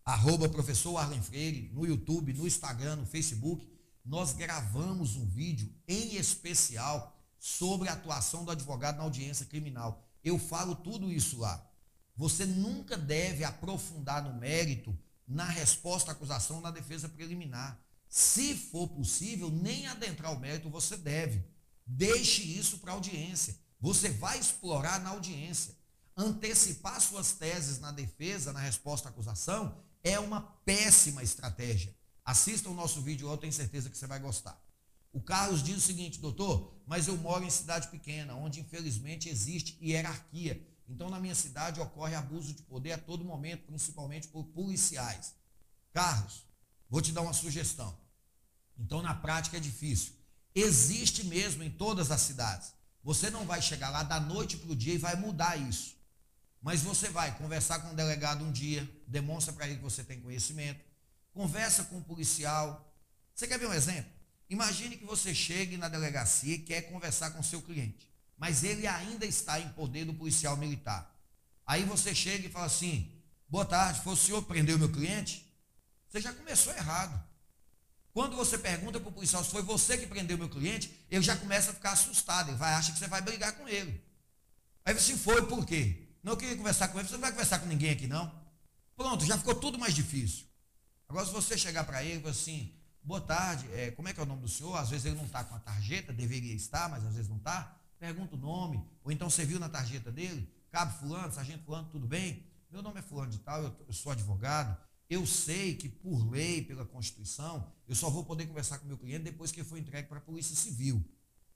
arroba professor Arlen Freire, no YouTube, no Instagram, no Facebook, nós gravamos um vídeo em especial sobre a atuação do advogado na audiência criminal. Eu falo tudo isso lá. Você nunca deve aprofundar no mérito na resposta à acusação na defesa preliminar. Se for possível, nem adentrar o mérito você deve. Deixe isso para a audiência. Você vai explorar na audiência. Antecipar suas teses na defesa, na resposta à acusação, é uma péssima estratégia. Assista o nosso vídeo, eu tenho certeza que você vai gostar. O Carlos diz o seguinte, doutor, mas eu moro em cidade pequena, onde infelizmente existe hierarquia. Então, na minha cidade ocorre abuso de poder a todo momento, principalmente por policiais. Carlos, vou te dar uma sugestão. Então, na prática é difícil. Existe mesmo em todas as cidades. Você não vai chegar lá da noite para o dia e vai mudar isso. Mas você vai conversar com o delegado um dia, demonstra para ele que você tem conhecimento, conversa com o policial. Você quer ver um exemplo? Imagine que você chegue na delegacia e quer conversar com seu cliente, mas ele ainda está em poder do policial militar. Aí você chega e fala assim: boa tarde, foi o senhor que prendeu meu cliente? Você já começou errado. Quando você pergunta para o policial se foi você que prendeu meu cliente, ele já começa a ficar assustado, ele vai achar que você vai brigar com ele. Aí você foi por quê? Não queria conversar com ele, você não vai conversar com ninguém aqui não. Pronto, já ficou tudo mais difícil. Agora se você chegar para ele e assim, boa tarde, é, como é que é o nome do senhor? Às vezes ele não está com a tarjeta, deveria estar, mas às vezes não está. Pergunta o nome, ou então você viu na tarjeta dele, cabo fulano, sargento fulano, tudo bem? Meu nome é fulano de tal, eu, eu sou advogado, eu sei que, por lei, pela Constituição, eu só vou poder conversar com meu cliente depois que ele for entregue para a Polícia Civil.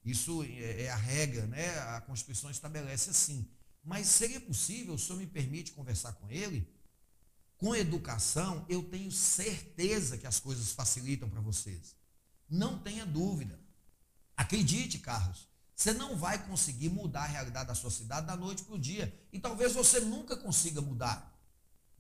Isso é, é a regra, né? A Constituição estabelece assim. Mas seria possível, o senhor me permite conversar com ele? Com educação, eu tenho certeza que as coisas facilitam para vocês. Não tenha dúvida. Acredite, Carlos, você não vai conseguir mudar a realidade da sua cidade da noite para o dia. E talvez você nunca consiga mudar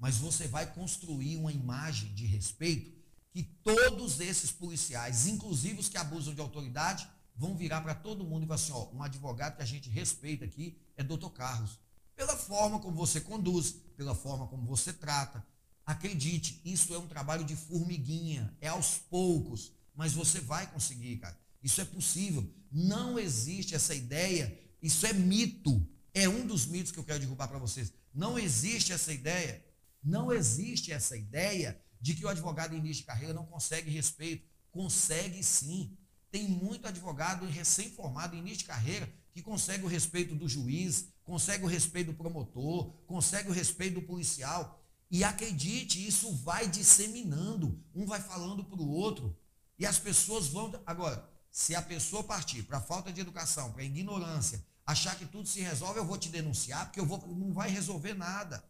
mas você vai construir uma imagem de respeito que todos esses policiais, inclusive os que abusam de autoridade, vão virar para todo mundo e falar assim: ó, um advogado que a gente respeita aqui é doutor Carlos. Pela forma como você conduz, pela forma como você trata. Acredite, isso é um trabalho de formiguinha, é aos poucos, mas você vai conseguir, cara. Isso é possível. Não existe essa ideia, isso é mito. É um dos mitos que eu quero derrubar para vocês. Não existe essa ideia não existe essa ideia de que o advogado em início de carreira não consegue respeito. Consegue sim. Tem muito advogado recém-formado em início de carreira que consegue o respeito do juiz, consegue o respeito do promotor, consegue o respeito do policial. E acredite, isso vai disseminando. Um vai falando para o outro. E as pessoas vão. Agora, se a pessoa partir para falta de educação, para ignorância, achar que tudo se resolve, eu vou te denunciar, porque eu vou, não vai resolver nada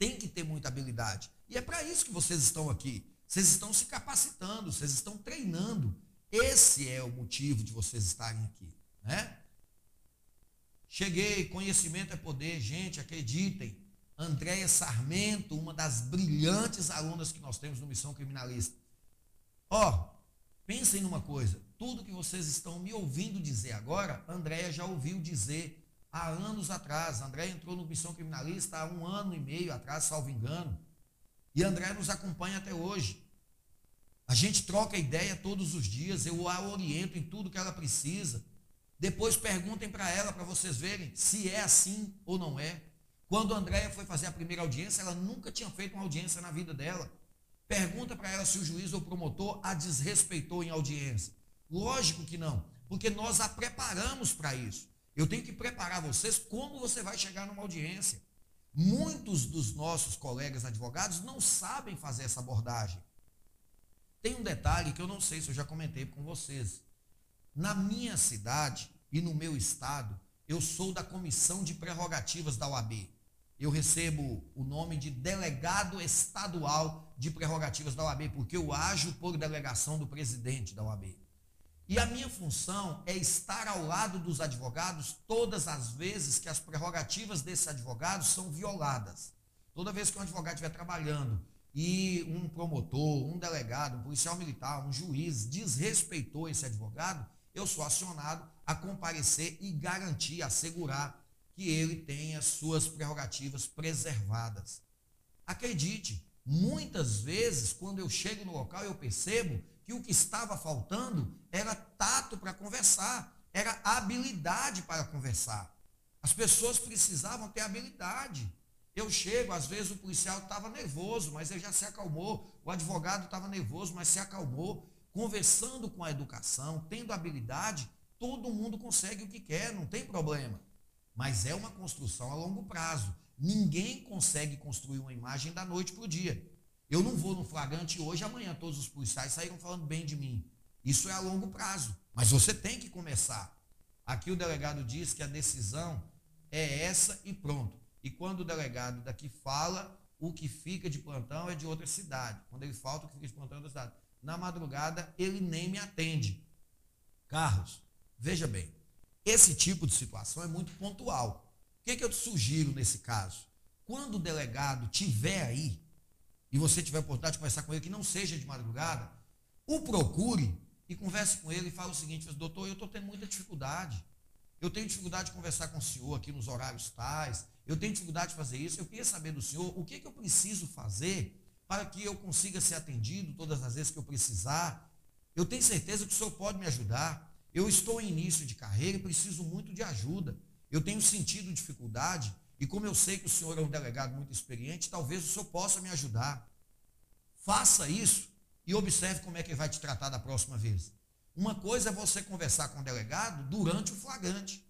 tem que ter muita habilidade. E é para isso que vocês estão aqui. Vocês estão se capacitando, vocês estão treinando. Esse é o motivo de vocês estarem aqui, né? Cheguei, conhecimento é poder, gente, acreditem. Andréia Sarmento, uma das brilhantes alunas que nós temos no Missão Criminalista. Ó, oh, pensem numa coisa, tudo que vocês estão me ouvindo dizer agora, Andréia já ouviu dizer há anos atrás. André entrou no Missão Criminalista há um ano e meio atrás, salvo engano. E André nos acompanha até hoje. A gente troca ideia todos os dias, eu a oriento em tudo que ela precisa. Depois perguntem para ela, para vocês verem se é assim ou não é. Quando a Andréia foi fazer a primeira audiência, ela nunca tinha feito uma audiência na vida dela. Pergunta para ela se o juiz ou promotor a desrespeitou em audiência. Lógico que não, porque nós a preparamos para isso. Eu tenho que preparar vocês como você vai chegar numa audiência. Muitos dos nossos colegas advogados não sabem fazer essa abordagem. Tem um detalhe que eu não sei se eu já comentei com vocês. Na minha cidade e no meu estado, eu sou da comissão de prerrogativas da OAB. Eu recebo o nome de delegado estadual de prerrogativas da OAB, porque eu ajo por delegação do presidente da OAB. E a minha função é estar ao lado dos advogados todas as vezes que as prerrogativas desses advogados são violadas. Toda vez que um advogado estiver trabalhando e um promotor, um delegado, um policial militar, um juiz desrespeitou esse advogado, eu sou acionado a comparecer e garantir, assegurar que ele tenha suas prerrogativas preservadas. Acredite, muitas vezes, quando eu chego no local, eu percebo que o que estava faltando era tato para conversar, era habilidade para conversar. As pessoas precisavam ter habilidade. Eu chego, às vezes o policial estava nervoso, mas ele já se acalmou. O advogado estava nervoso, mas se acalmou. Conversando com a educação, tendo habilidade, todo mundo consegue o que quer, não tem problema. Mas é uma construção a longo prazo. Ninguém consegue construir uma imagem da noite para o dia. Eu não vou no flagrante hoje, amanhã todos os policiais saíram falando bem de mim. Isso é a longo prazo. Mas você tem que começar. Aqui o delegado diz que a decisão é essa e pronto. E quando o delegado daqui fala, o que fica de plantão é de outra cidade. Quando ele falta, o que fica de plantão é outra cidade. Na madrugada, ele nem me atende. Carlos, veja bem, esse tipo de situação é muito pontual. O que, que eu te sugiro nesse caso? Quando o delegado tiver aí, e você tiver a oportunidade de conversar com ele, que não seja de madrugada, o procure e converse com ele e fale o seguinte, doutor, eu estou tendo muita dificuldade. Eu tenho dificuldade de conversar com o senhor aqui nos horários tais. Eu tenho dificuldade de fazer isso. Eu queria saber do senhor o que, que eu preciso fazer para que eu consiga ser atendido todas as vezes que eu precisar. Eu tenho certeza que o senhor pode me ajudar. Eu estou em início de carreira e preciso muito de ajuda. Eu tenho sentido dificuldade e como eu sei que o senhor é um delegado muito experiente, talvez o senhor possa me ajudar. Faça isso e observe como é que ele vai te tratar da próxima vez. Uma coisa é você conversar com o delegado durante o flagrante,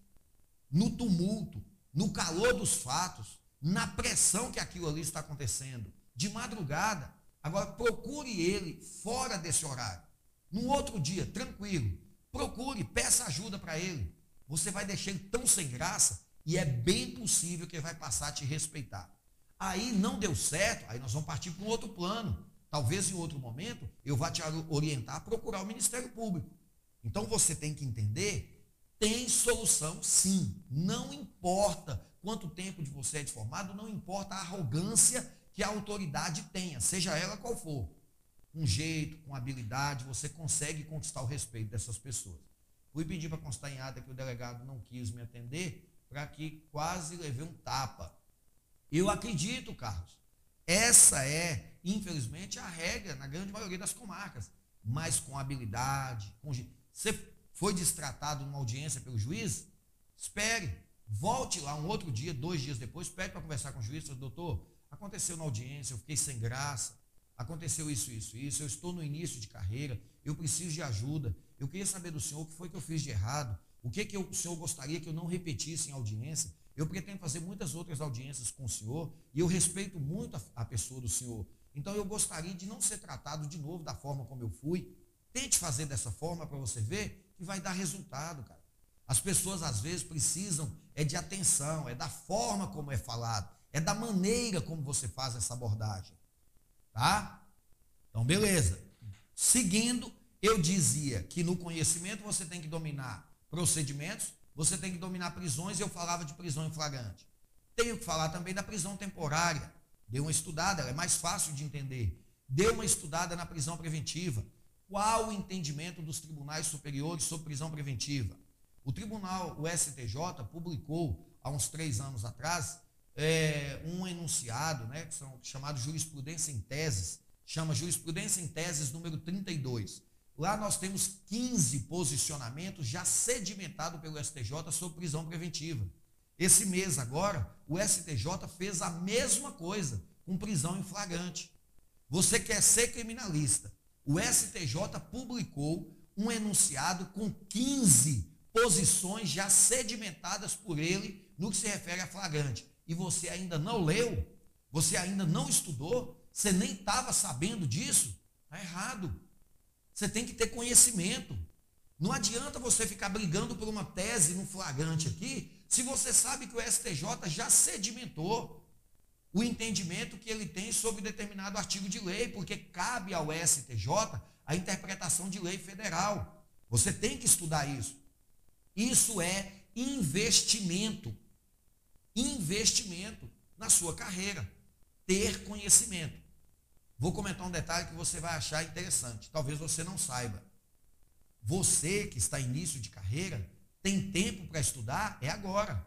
no tumulto, no calor dos fatos, na pressão que aquilo ali está acontecendo, de madrugada. Agora, procure ele fora desse horário. No outro dia, tranquilo. Procure, peça ajuda para ele. Você vai deixar ele tão sem graça e é bem possível que ele vai passar a te respeitar. Aí não deu certo, aí nós vamos partir para um outro plano. Talvez em outro momento eu vá te orientar a procurar o Ministério Público. Então você tem que entender, tem solução sim. Não importa quanto tempo de você é formado, não importa a arrogância que a autoridade tenha, seja ela qual for. Com jeito, com habilidade, você consegue conquistar o respeito dessas pessoas. Fui pedir para constar em ata que o delegado não quis me atender, para que quase levei um tapa. Eu acredito, Carlos. Essa é infelizmente, a regra na grande maioria das comarcas. Mas com habilidade, com... Você foi destratado numa audiência pelo juiz? Espere. Volte lá um outro dia, dois dias depois, pede para conversar com o juiz, doutor, aconteceu na audiência, eu fiquei sem graça, aconteceu isso, isso, isso, eu estou no início de carreira, eu preciso de ajuda, eu queria saber do senhor o que foi que eu fiz de errado, o que, que eu, o senhor gostaria que eu não repetisse em audiência. Eu pretendo fazer muitas outras audiências com o senhor e eu respeito muito a, a pessoa do senhor. Então eu gostaria de não ser tratado de novo da forma como eu fui. Tente fazer dessa forma para você ver que vai dar resultado, cara. As pessoas às vezes precisam é de atenção, é da forma como é falado, é da maneira como você faz essa abordagem. Tá? Então, beleza. Seguindo, eu dizia que no conhecimento você tem que dominar procedimentos, você tem que dominar prisões, eu falava de prisão em flagrante. Tenho que falar também da prisão temporária. Dê uma estudada, ela é mais fácil de entender. Dê uma estudada na prisão preventiva. Qual o entendimento dos tribunais superiores sobre prisão preventiva? O tribunal, o STJ, publicou há uns três anos atrás é, um enunciado, né, que são chamado jurisprudência em teses, chama jurisprudência em teses número 32. Lá nós temos 15 posicionamentos já sedimentados pelo STJ sobre prisão preventiva. Esse mês agora, o STJ fez a mesma coisa com prisão em flagrante. Você quer ser criminalista. O STJ publicou um enunciado com 15 posições já sedimentadas por ele no que se refere a flagrante. E você ainda não leu? Você ainda não estudou? Você nem estava sabendo disso? Está errado. Você tem que ter conhecimento. Não adianta você ficar brigando por uma tese no flagrante aqui, se você sabe que o STJ já sedimentou o entendimento que ele tem sobre determinado artigo de lei, porque cabe ao STJ a interpretação de lei federal. Você tem que estudar isso. Isso é investimento. Investimento na sua carreira. Ter conhecimento. Vou comentar um detalhe que você vai achar interessante. Talvez você não saiba. Você que está início de carreira, tem tempo para estudar? É agora.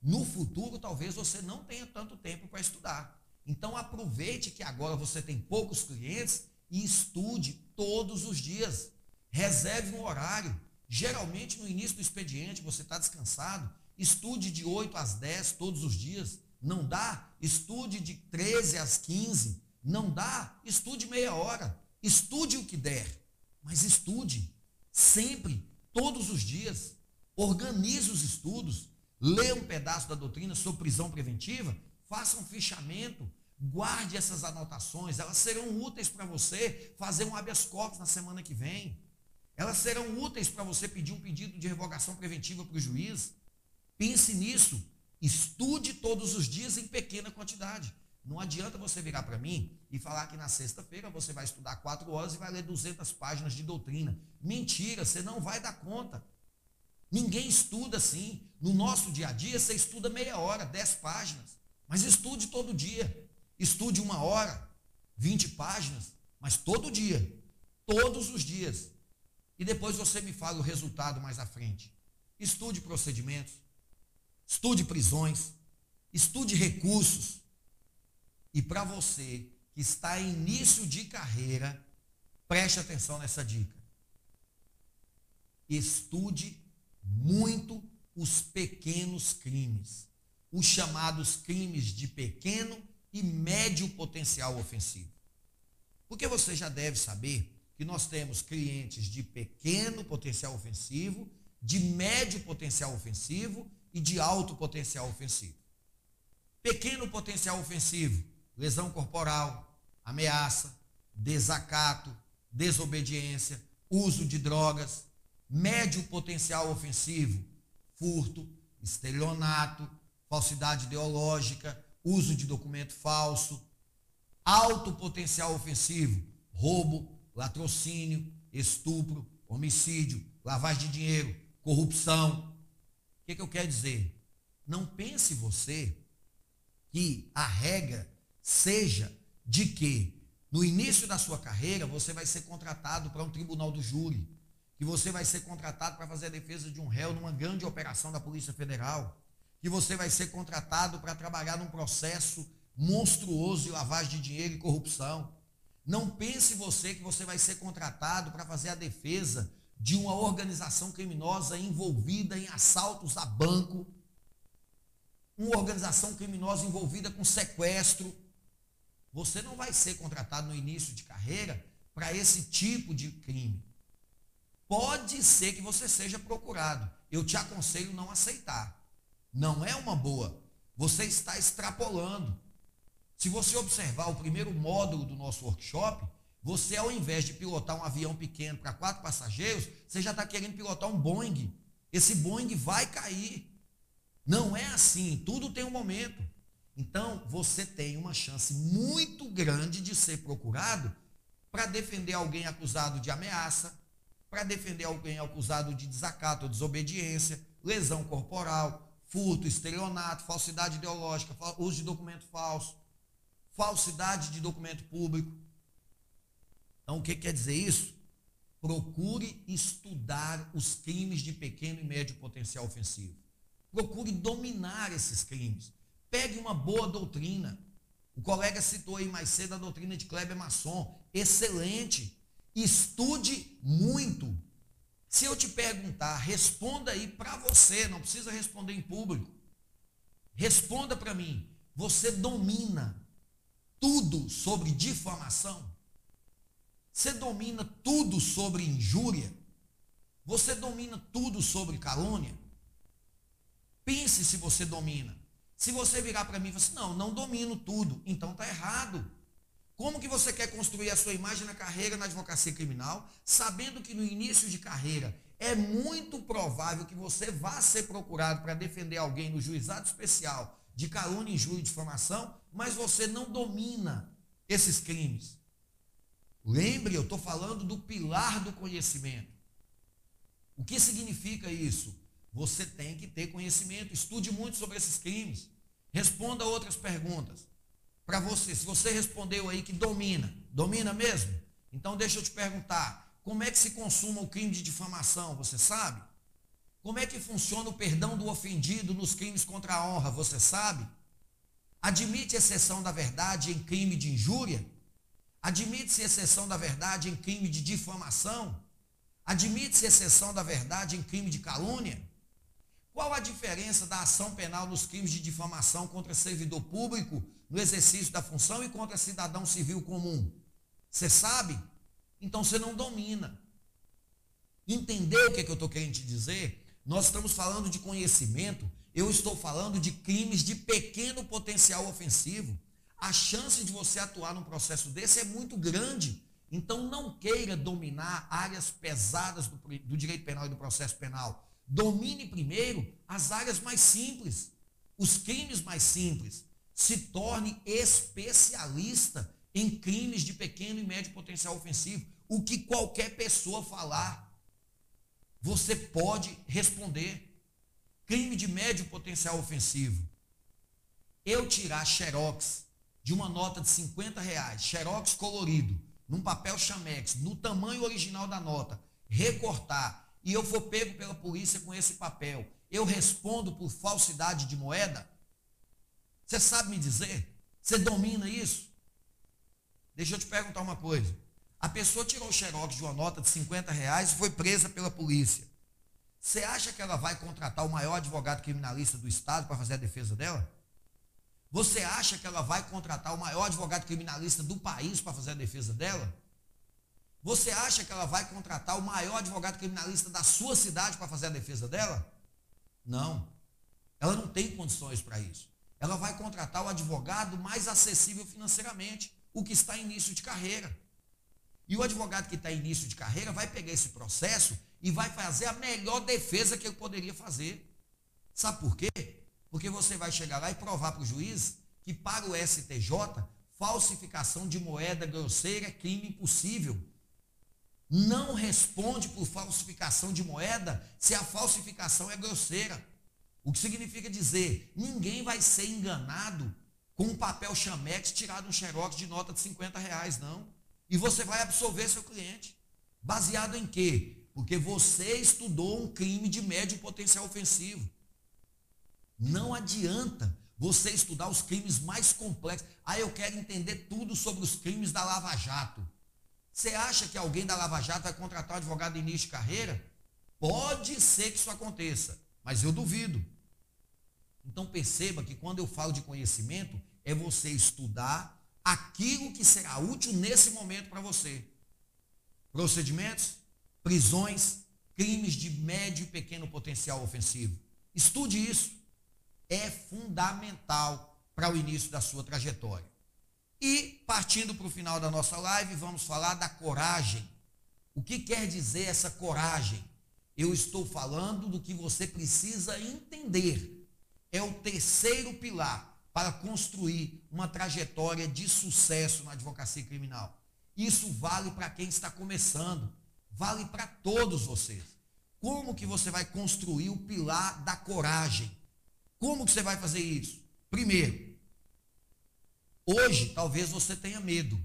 No futuro, talvez você não tenha tanto tempo para estudar. Então, aproveite que agora você tem poucos clientes e estude todos os dias. Reserve um horário. Geralmente, no início do expediente, você está descansado. Estude de 8 às 10 todos os dias. Não dá? Estude de 13 às 15. Não dá? Estude meia hora. Estude o que der. Mas estude. Sempre, todos os dias. Organize os estudos. Leia um pedaço da doutrina sobre prisão preventiva. Faça um fichamento. Guarde essas anotações. Elas serão úteis para você fazer um habeas corpus na semana que vem. Elas serão úteis para você pedir um pedido de revogação preventiva para o juiz. Pense nisso. Estude todos os dias em pequena quantidade. Não adianta você virar para mim e falar que na sexta-feira você vai estudar quatro horas e vai ler 200 páginas de doutrina. Mentira, você não vai dar conta. Ninguém estuda assim. No nosso dia a dia, você estuda meia hora, dez páginas. Mas estude todo dia. Estude uma hora, 20 páginas, mas todo dia. Todos os dias. E depois você me fala o resultado mais à frente. Estude procedimentos, estude prisões, estude recursos. E para você que está em início de carreira, preste atenção nessa dica. Estude muito os pequenos crimes, os chamados crimes de pequeno e médio potencial ofensivo. Porque você já deve saber que nós temos clientes de pequeno potencial ofensivo, de médio potencial ofensivo e de alto potencial ofensivo. Pequeno potencial ofensivo, lesão corporal, ameaça, desacato, desobediência, uso de drogas. Médio potencial ofensivo, furto, estelionato, falsidade ideológica, uso de documento falso. Alto potencial ofensivo, roubo, latrocínio, estupro, homicídio, lavagem de dinheiro, corrupção. O que, que eu quero dizer? Não pense você que a regra seja de que no início da sua carreira você vai ser contratado para um tribunal do júri, que você vai ser contratado para fazer a defesa de um réu numa grande operação da Polícia Federal, que você vai ser contratado para trabalhar num processo monstruoso de lavagem de dinheiro e corrupção. Não pense você que você vai ser contratado para fazer a defesa de uma organização criminosa envolvida em assaltos a banco, uma organização criminosa envolvida com sequestro. Você não vai ser contratado no início de carreira para esse tipo de crime. Pode ser que você seja procurado. Eu te aconselho não aceitar. Não é uma boa. Você está extrapolando. Se você observar o primeiro módulo do nosso workshop, você ao invés de pilotar um avião pequeno para quatro passageiros, você já está querendo pilotar um Boeing. Esse Boeing vai cair. Não é assim, tudo tem um momento. Então, você tem uma chance muito grande de ser procurado para defender alguém acusado de ameaça, para defender alguém acusado de desacato ou desobediência, lesão corporal, furto, estelionato, falsidade ideológica, uso de documento falso falsidade de documento público. Então, o que quer dizer isso? Procure estudar os crimes de pequeno e médio potencial ofensivo. Procure dominar esses crimes. Pegue uma boa doutrina. O colega citou aí mais cedo a doutrina de Kleber Masson. Excelente. Estude muito. Se eu te perguntar, responda aí para você, não precisa responder em público. Responda para mim. Você domina tudo sobre difamação? Você domina tudo sobre injúria? Você domina tudo sobre calúnia? Pense se você domina. Se você virar para mim e falar assim, não, não domino tudo, então está errado. Como que você quer construir a sua imagem na carreira na advocacia criminal, sabendo que no início de carreira é muito provável que você vá ser procurado para defender alguém no juizado especial de calúnia, injúria e difamação, mas você não domina esses crimes. Lembre, eu estou falando do pilar do conhecimento. O que significa isso? Você tem que ter conhecimento, estude muito sobre esses crimes. Responda outras perguntas. Para você, se você respondeu aí que domina, domina mesmo? Então deixa eu te perguntar, como é que se consuma o crime de difamação, você sabe? Como é que funciona o perdão do ofendido nos crimes contra a honra? Você sabe? Admite exceção da verdade em crime de injúria? Admite-se exceção da verdade em crime de difamação? Admite-se exceção da verdade em crime de calúnia? Qual a diferença da ação penal nos crimes de difamação contra servidor público no exercício da função e contra cidadão civil comum? Você sabe? Então você não domina. Entendeu o que, é que eu estou querendo te dizer? Nós estamos falando de conhecimento, eu estou falando de crimes de pequeno potencial ofensivo. A chance de você atuar num processo desse é muito grande. Então não queira dominar áreas pesadas do, do direito penal e do processo penal. Domine primeiro as áreas mais simples, os crimes mais simples. Se torne especialista em crimes de pequeno e médio potencial ofensivo. O que qualquer pessoa falar, você pode responder. Crime de médio potencial ofensivo. Eu tirar xerox de uma nota de 50 reais, xerox colorido, num papel chamex, no tamanho original da nota, recortar e eu for pego pela polícia com esse papel, eu respondo por falsidade de moeda? Você sabe me dizer? Você domina isso? Deixa eu te perguntar uma coisa. A pessoa tirou o xerox de uma nota de 50 reais e foi presa pela polícia. Você acha que ela vai contratar o maior advogado criminalista do Estado para fazer a defesa dela? Você acha que ela vai contratar o maior advogado criminalista do país para fazer a defesa dela? Você acha que ela vai contratar o maior advogado criminalista da sua cidade para fazer a defesa dela? Não. Ela não tem condições para isso. Ela vai contratar o advogado mais acessível financeiramente, o que está em início de carreira. E o advogado que está em início de carreira vai pegar esse processo e vai fazer a melhor defesa que ele poderia fazer. Sabe por quê? Porque você vai chegar lá e provar para o juiz que para o STJ, falsificação de moeda grosseira é crime impossível não responde por falsificação de moeda se a falsificação é grosseira. O que significa dizer, ninguém vai ser enganado com um papel chamex tirado um xerox de nota de 50 reais, não. E você vai absolver seu cliente. Baseado em quê? Porque você estudou um crime de médio potencial ofensivo. Não adianta você estudar os crimes mais complexos. Ah, eu quero entender tudo sobre os crimes da Lava Jato. Você acha que alguém da Lava Jato vai contratar um advogado de início de carreira? Pode ser que isso aconteça, mas eu duvido. Então perceba que quando eu falo de conhecimento, é você estudar aquilo que será útil nesse momento para você. Procedimentos, prisões, crimes de médio e pequeno potencial ofensivo. Estude isso. É fundamental para o início da sua trajetória. E, partindo para o final da nossa live, vamos falar da coragem. O que quer dizer essa coragem? Eu estou falando do que você precisa entender. É o terceiro pilar para construir uma trajetória de sucesso na advocacia criminal. Isso vale para quem está começando, vale para todos vocês. Como que você vai construir o pilar da coragem? Como que você vai fazer isso? Primeiro, Hoje, talvez você tenha medo,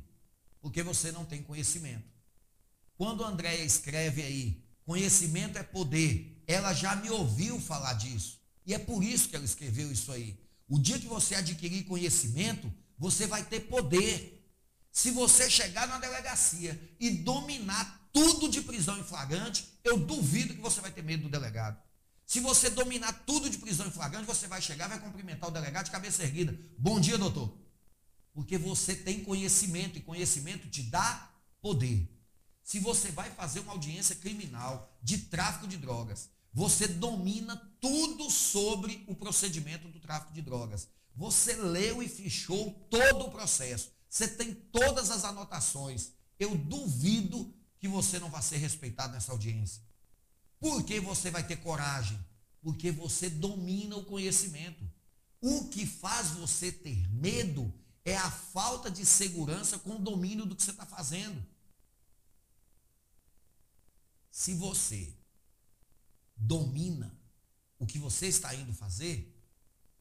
porque você não tem conhecimento. Quando Andréia escreve aí, conhecimento é poder, ela já me ouviu falar disso. E é por isso que ela escreveu isso aí. O dia que você adquirir conhecimento, você vai ter poder. Se você chegar na delegacia e dominar tudo de prisão em flagrante, eu duvido que você vai ter medo do delegado. Se você dominar tudo de prisão em flagrante, você vai chegar, vai cumprimentar o delegado de cabeça erguida. Bom dia, doutor. Porque você tem conhecimento e conhecimento te dá poder. Se você vai fazer uma audiência criminal de tráfico de drogas, você domina tudo sobre o procedimento do tráfico de drogas. Você leu e fichou todo o processo. Você tem todas as anotações. Eu duvido que você não vai ser respeitado nessa audiência. Por que você vai ter coragem? Porque você domina o conhecimento. O que faz você ter medo é a falta de segurança com o domínio do que você está fazendo. Se você domina o que você está indo fazer,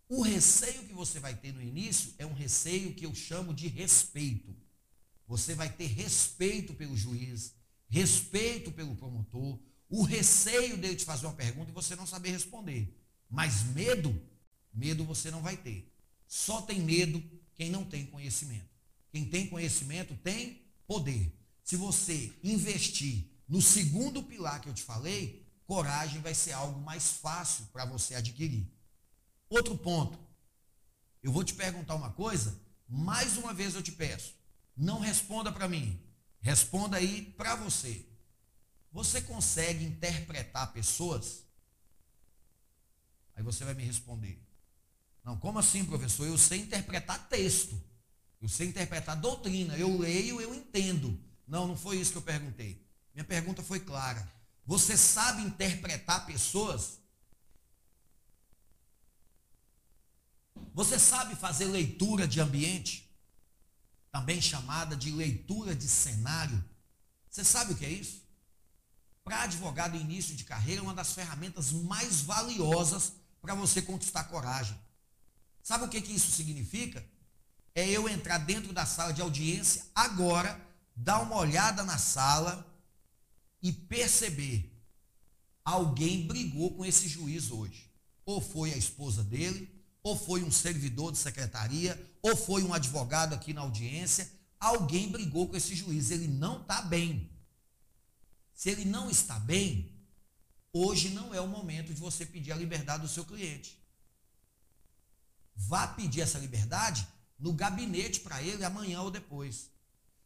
o receio que você vai ter no início é um receio que eu chamo de respeito. Você vai ter respeito pelo juiz, respeito pelo promotor, o receio dele te fazer uma pergunta e você não saber responder. Mas medo, medo você não vai ter. Só tem medo quem não tem conhecimento. Quem tem conhecimento tem poder. Se você investir no segundo pilar que eu te falei, coragem vai ser algo mais fácil para você adquirir. Outro ponto. Eu vou te perguntar uma coisa, mais uma vez eu te peço. Não responda para mim. Responda aí para você. Você consegue interpretar pessoas? Aí você vai me responder. Não, como assim, professor? Eu sei interpretar texto. Eu sei interpretar doutrina. Eu leio, eu entendo. Não, não foi isso que eu perguntei. Minha pergunta foi clara. Você sabe interpretar pessoas? Você sabe fazer leitura de ambiente? Também chamada de leitura de cenário. Você sabe o que é isso? Para advogado início de carreira, é uma das ferramentas mais valiosas para você conquistar coragem. Sabe o que, que isso significa? É eu entrar dentro da sala de audiência agora, dar uma olhada na sala e perceber alguém brigou com esse juiz hoje. Ou foi a esposa dele, ou foi um servidor de secretaria, ou foi um advogado aqui na audiência. Alguém brigou com esse juiz. Ele não está bem. Se ele não está bem, hoje não é o momento de você pedir a liberdade do seu cliente. Vá pedir essa liberdade no gabinete para ele amanhã ou depois.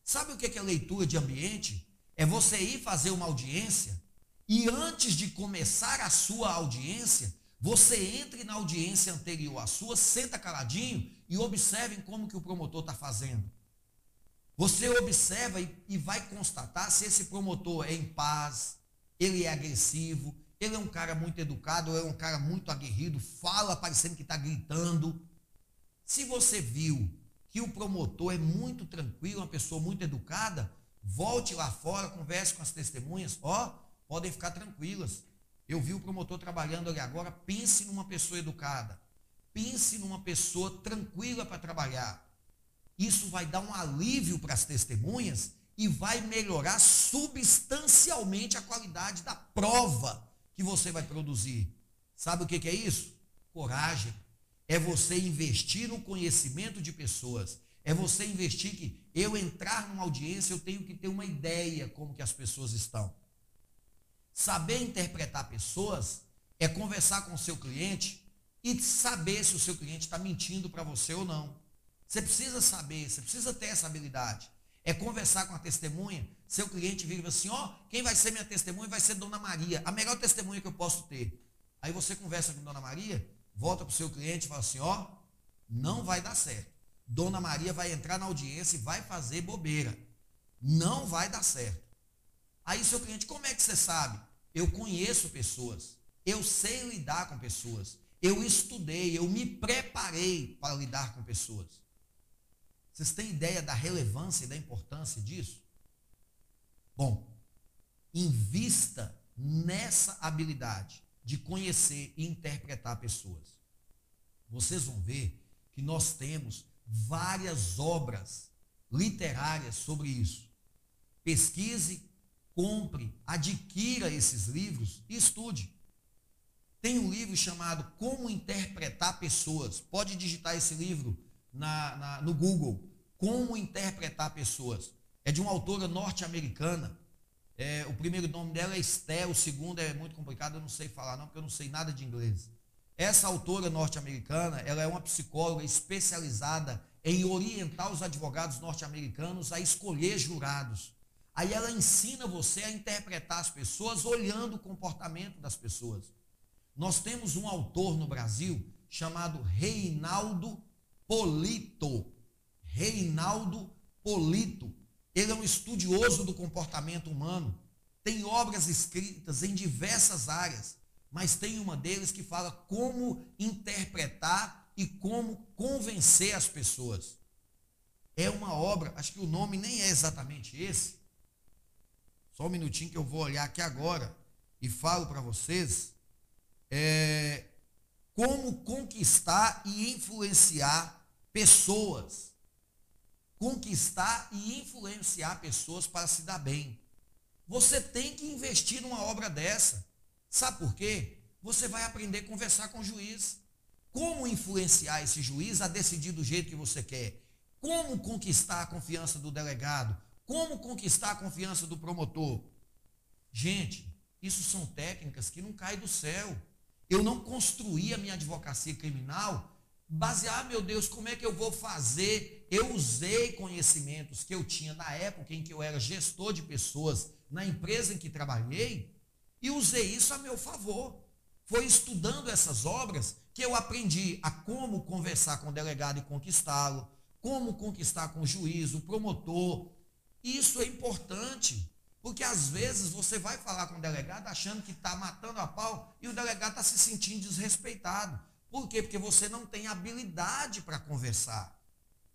Sabe o que é leitura de ambiente? É você ir fazer uma audiência e antes de começar a sua audiência, você entre na audiência anterior à sua, senta caladinho e observe como que o promotor está fazendo. Você observa e, e vai constatar se esse promotor é em paz, ele é agressivo, ele é um cara muito educado, é um cara muito aguerrido, fala parecendo que está gritando. Se você viu que o promotor é muito tranquilo, uma pessoa muito educada, volte lá fora, converse com as testemunhas, ó, podem ficar tranquilas. Eu vi o promotor trabalhando ali agora, pense numa pessoa educada. Pense numa pessoa tranquila para trabalhar. Isso vai dar um alívio para as testemunhas e vai melhorar substancialmente a qualidade da prova que você vai produzir. Sabe o que, é isso? Coragem. É você investir no conhecimento de pessoas. É você investir que eu entrar numa audiência, eu tenho que ter uma ideia como que as pessoas estão. Saber interpretar pessoas é conversar com o seu cliente e saber se o seu cliente está mentindo para você ou não. Você precisa saber, você precisa ter essa habilidade. É conversar com a testemunha. Seu cliente vira assim: ó, oh, quem vai ser minha testemunha vai ser Dona Maria, a melhor testemunha que eu posso ter. Aí você conversa com Dona Maria, volta para o seu cliente e fala assim: ó, oh, não vai dar certo. Dona Maria vai entrar na audiência e vai fazer bobeira. Não vai dar certo. Aí seu cliente, como é que você sabe? Eu conheço pessoas. Eu sei lidar com pessoas. Eu estudei, eu me preparei para lidar com pessoas. Vocês têm ideia da relevância e da importância disso? Bom, invista nessa habilidade de conhecer e interpretar pessoas. Vocês vão ver que nós temos várias obras literárias sobre isso. Pesquise, compre, adquira esses livros e estude. Tem um livro chamado Como Interpretar Pessoas. Pode digitar esse livro na, na, no Google. Como Interpretar Pessoas. É de uma autora norte-americana. É, o primeiro nome dela é Esther, o segundo é muito complicado, eu não sei falar não, porque eu não sei nada de inglês. Essa autora norte-americana, ela é uma psicóloga especializada em orientar os advogados norte-americanos a escolher jurados. Aí ela ensina você a interpretar as pessoas olhando o comportamento das pessoas. Nós temos um autor no Brasil chamado Reinaldo Polito. Reinaldo Polito. Ele é um estudioso do comportamento humano. Tem obras escritas em diversas áreas, mas tem uma deles que fala como interpretar e como convencer as pessoas. É uma obra, acho que o nome nem é exatamente esse. Só um minutinho que eu vou olhar aqui agora e falo para vocês. É, como conquistar e influenciar pessoas. Conquistar e influenciar pessoas para se dar bem. Você tem que investir numa obra dessa. Sabe por quê? Você vai aprender a conversar com o juiz. Como influenciar esse juiz a decidir do jeito que você quer? Como conquistar a confiança do delegado? Como conquistar a confiança do promotor? Gente, Isso são técnicas que não caem do céu. Eu não construí a minha advocacia criminal basear, meu Deus, como é que eu vou fazer? Eu usei conhecimentos que eu tinha na época em que eu era gestor de pessoas na empresa em que trabalhei e usei isso a meu favor. Foi estudando essas obras que eu aprendi a como conversar com o delegado e conquistá-lo, como conquistar com o juiz, o promotor. Isso é importante, porque às vezes você vai falar com o delegado achando que está matando a pau e o delegado está se sentindo desrespeitado. Por quê? Porque você não tem habilidade para conversar.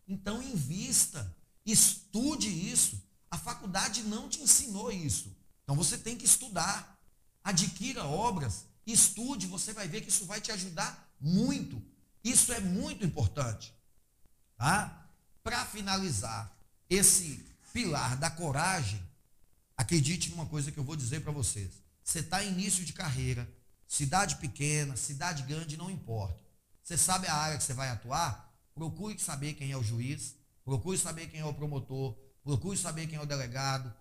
Então, invista, estude isso. A faculdade não te ensinou isso. Então, você tem que estudar. Adquira obras, estude, você vai ver que isso vai te ajudar muito. Isso é muito importante. Tá? Para finalizar esse pilar da coragem, acredite numa coisa que eu vou dizer para vocês. Você está em início de carreira, Cidade pequena, cidade grande, não importa. Você sabe a área que você vai atuar? Procure saber quem é o juiz, procure saber quem é o promotor, procure saber quem é o delegado.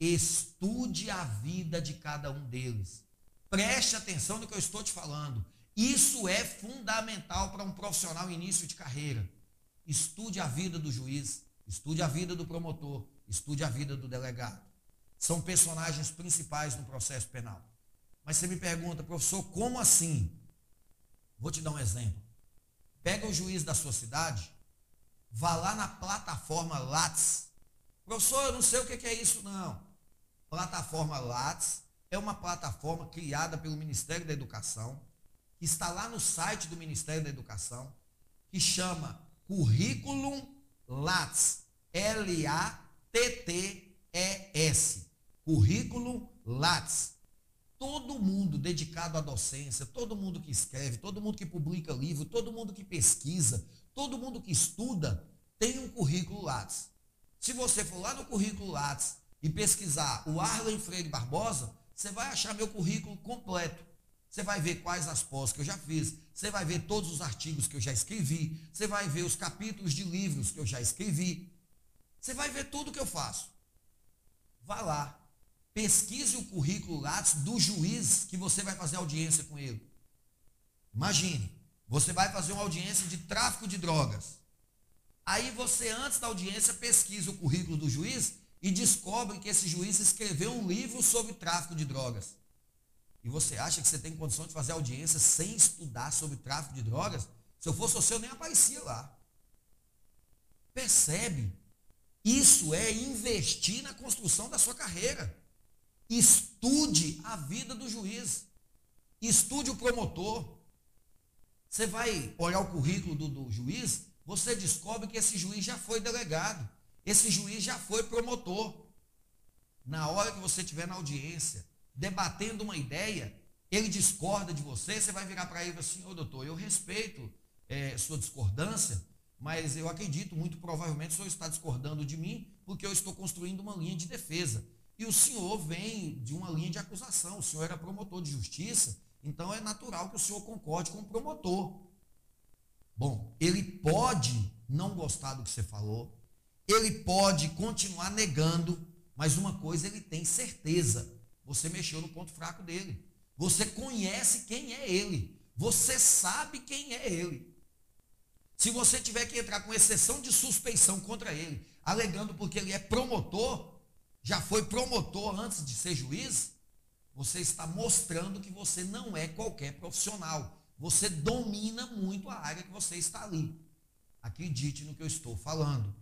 Estude a vida de cada um deles. Preste atenção no que eu estou te falando. Isso é fundamental para um profissional início de carreira. Estude a vida do juiz, estude a vida do promotor, estude a vida do delegado. São personagens principais no processo penal. Mas você me pergunta, professor, como assim? Vou te dar um exemplo. Pega o juiz da sua cidade, vá lá na plataforma Lattes. Professor, eu não sei o que é isso, não. Plataforma Lattes é uma plataforma criada pelo Ministério da Educação, que está lá no site do Ministério da Educação, que chama Curriculum Lattes. L-A-T-T-E-S. Currículo Lattes. Todo mundo dedicado à docência, todo mundo que escreve, todo mundo que publica livro, todo mundo que pesquisa, todo mundo que estuda, tem um currículo Lattes. Se você for lá no currículo Lattes e pesquisar o Arlen Freire Barbosa, você vai achar meu currículo completo. Você vai ver quais as pós que eu já fiz, você vai ver todos os artigos que eu já escrevi, você vai ver os capítulos de livros que eu já escrevi. Você vai ver tudo que eu faço. Vá lá, Pesquise o currículo Lattes do juiz que você vai fazer audiência com ele. Imagine, você vai fazer uma audiência de tráfico de drogas. Aí você, antes da audiência, pesquisa o currículo do juiz e descobre que esse juiz escreveu um livro sobre tráfico de drogas. E você acha que você tem condição de fazer audiência sem estudar sobre tráfico de drogas? Se eu fosse você, eu nem aparecia lá. Percebe? Isso é investir na construção da sua carreira. Estude a vida do juiz. Estude o promotor. Você vai olhar o currículo do, do juiz, você descobre que esse juiz já foi delegado. Esse juiz já foi promotor. Na hora que você estiver na audiência, debatendo uma ideia, ele discorda de você, você vai virar para ele assim, ô doutor, eu respeito é, sua discordância, mas eu acredito, muito provavelmente o senhor está discordando de mim, porque eu estou construindo uma linha de defesa. E o senhor vem de uma linha de acusação. O senhor era promotor de justiça, então é natural que o senhor concorde com o promotor. Bom, ele pode não gostar do que você falou, ele pode continuar negando, mas uma coisa ele tem certeza: você mexeu no ponto fraco dele. Você conhece quem é ele. Você sabe quem é ele. Se você tiver que entrar com exceção de suspeição contra ele, alegando porque ele é promotor, já foi promotor antes de ser juiz, você está mostrando que você não é qualquer profissional. Você domina muito a área que você está ali. Acredite no que eu estou falando.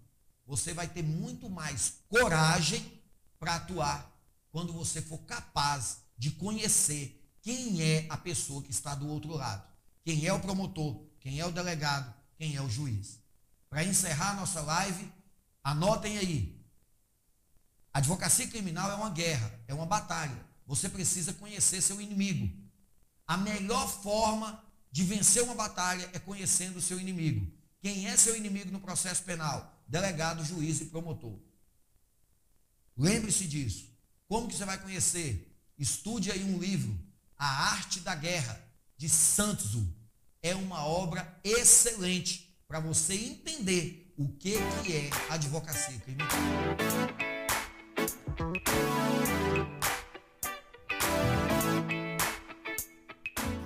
Você vai ter muito mais coragem para atuar quando você for capaz de conhecer quem é a pessoa que está do outro lado. Quem é o promotor, quem é o delegado, quem é o juiz. Para encerrar nossa live, anotem aí, advocacia criminal é uma guerra, é uma batalha. Você precisa conhecer seu inimigo. A melhor forma de vencer uma batalha é conhecendo o seu inimigo. Quem é seu inimigo no processo penal? Delegado, juiz e promotor. Lembre-se disso. Como que você vai conhecer? Estude aí um livro, A Arte da Guerra, de Santos. É uma obra excelente para você entender o que, que é advocacia criminal.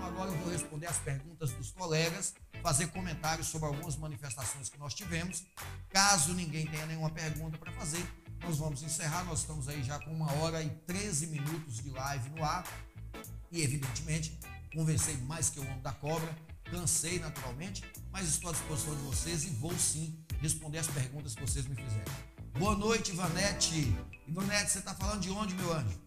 Agora eu vou responder as perguntas dos colegas, fazer comentários sobre algumas manifestações que nós tivemos. Caso ninguém tenha nenhuma pergunta para fazer, nós vamos encerrar. Nós estamos aí já com uma hora e 13 minutos de live no ar. E, evidentemente, conversei mais que o homem da cobra, cansei naturalmente, mas estou à disposição de vocês e vou sim responder as perguntas que vocês me fizerem. Boa noite, Ivanete. Ivanete, você está falando de onde, meu anjo?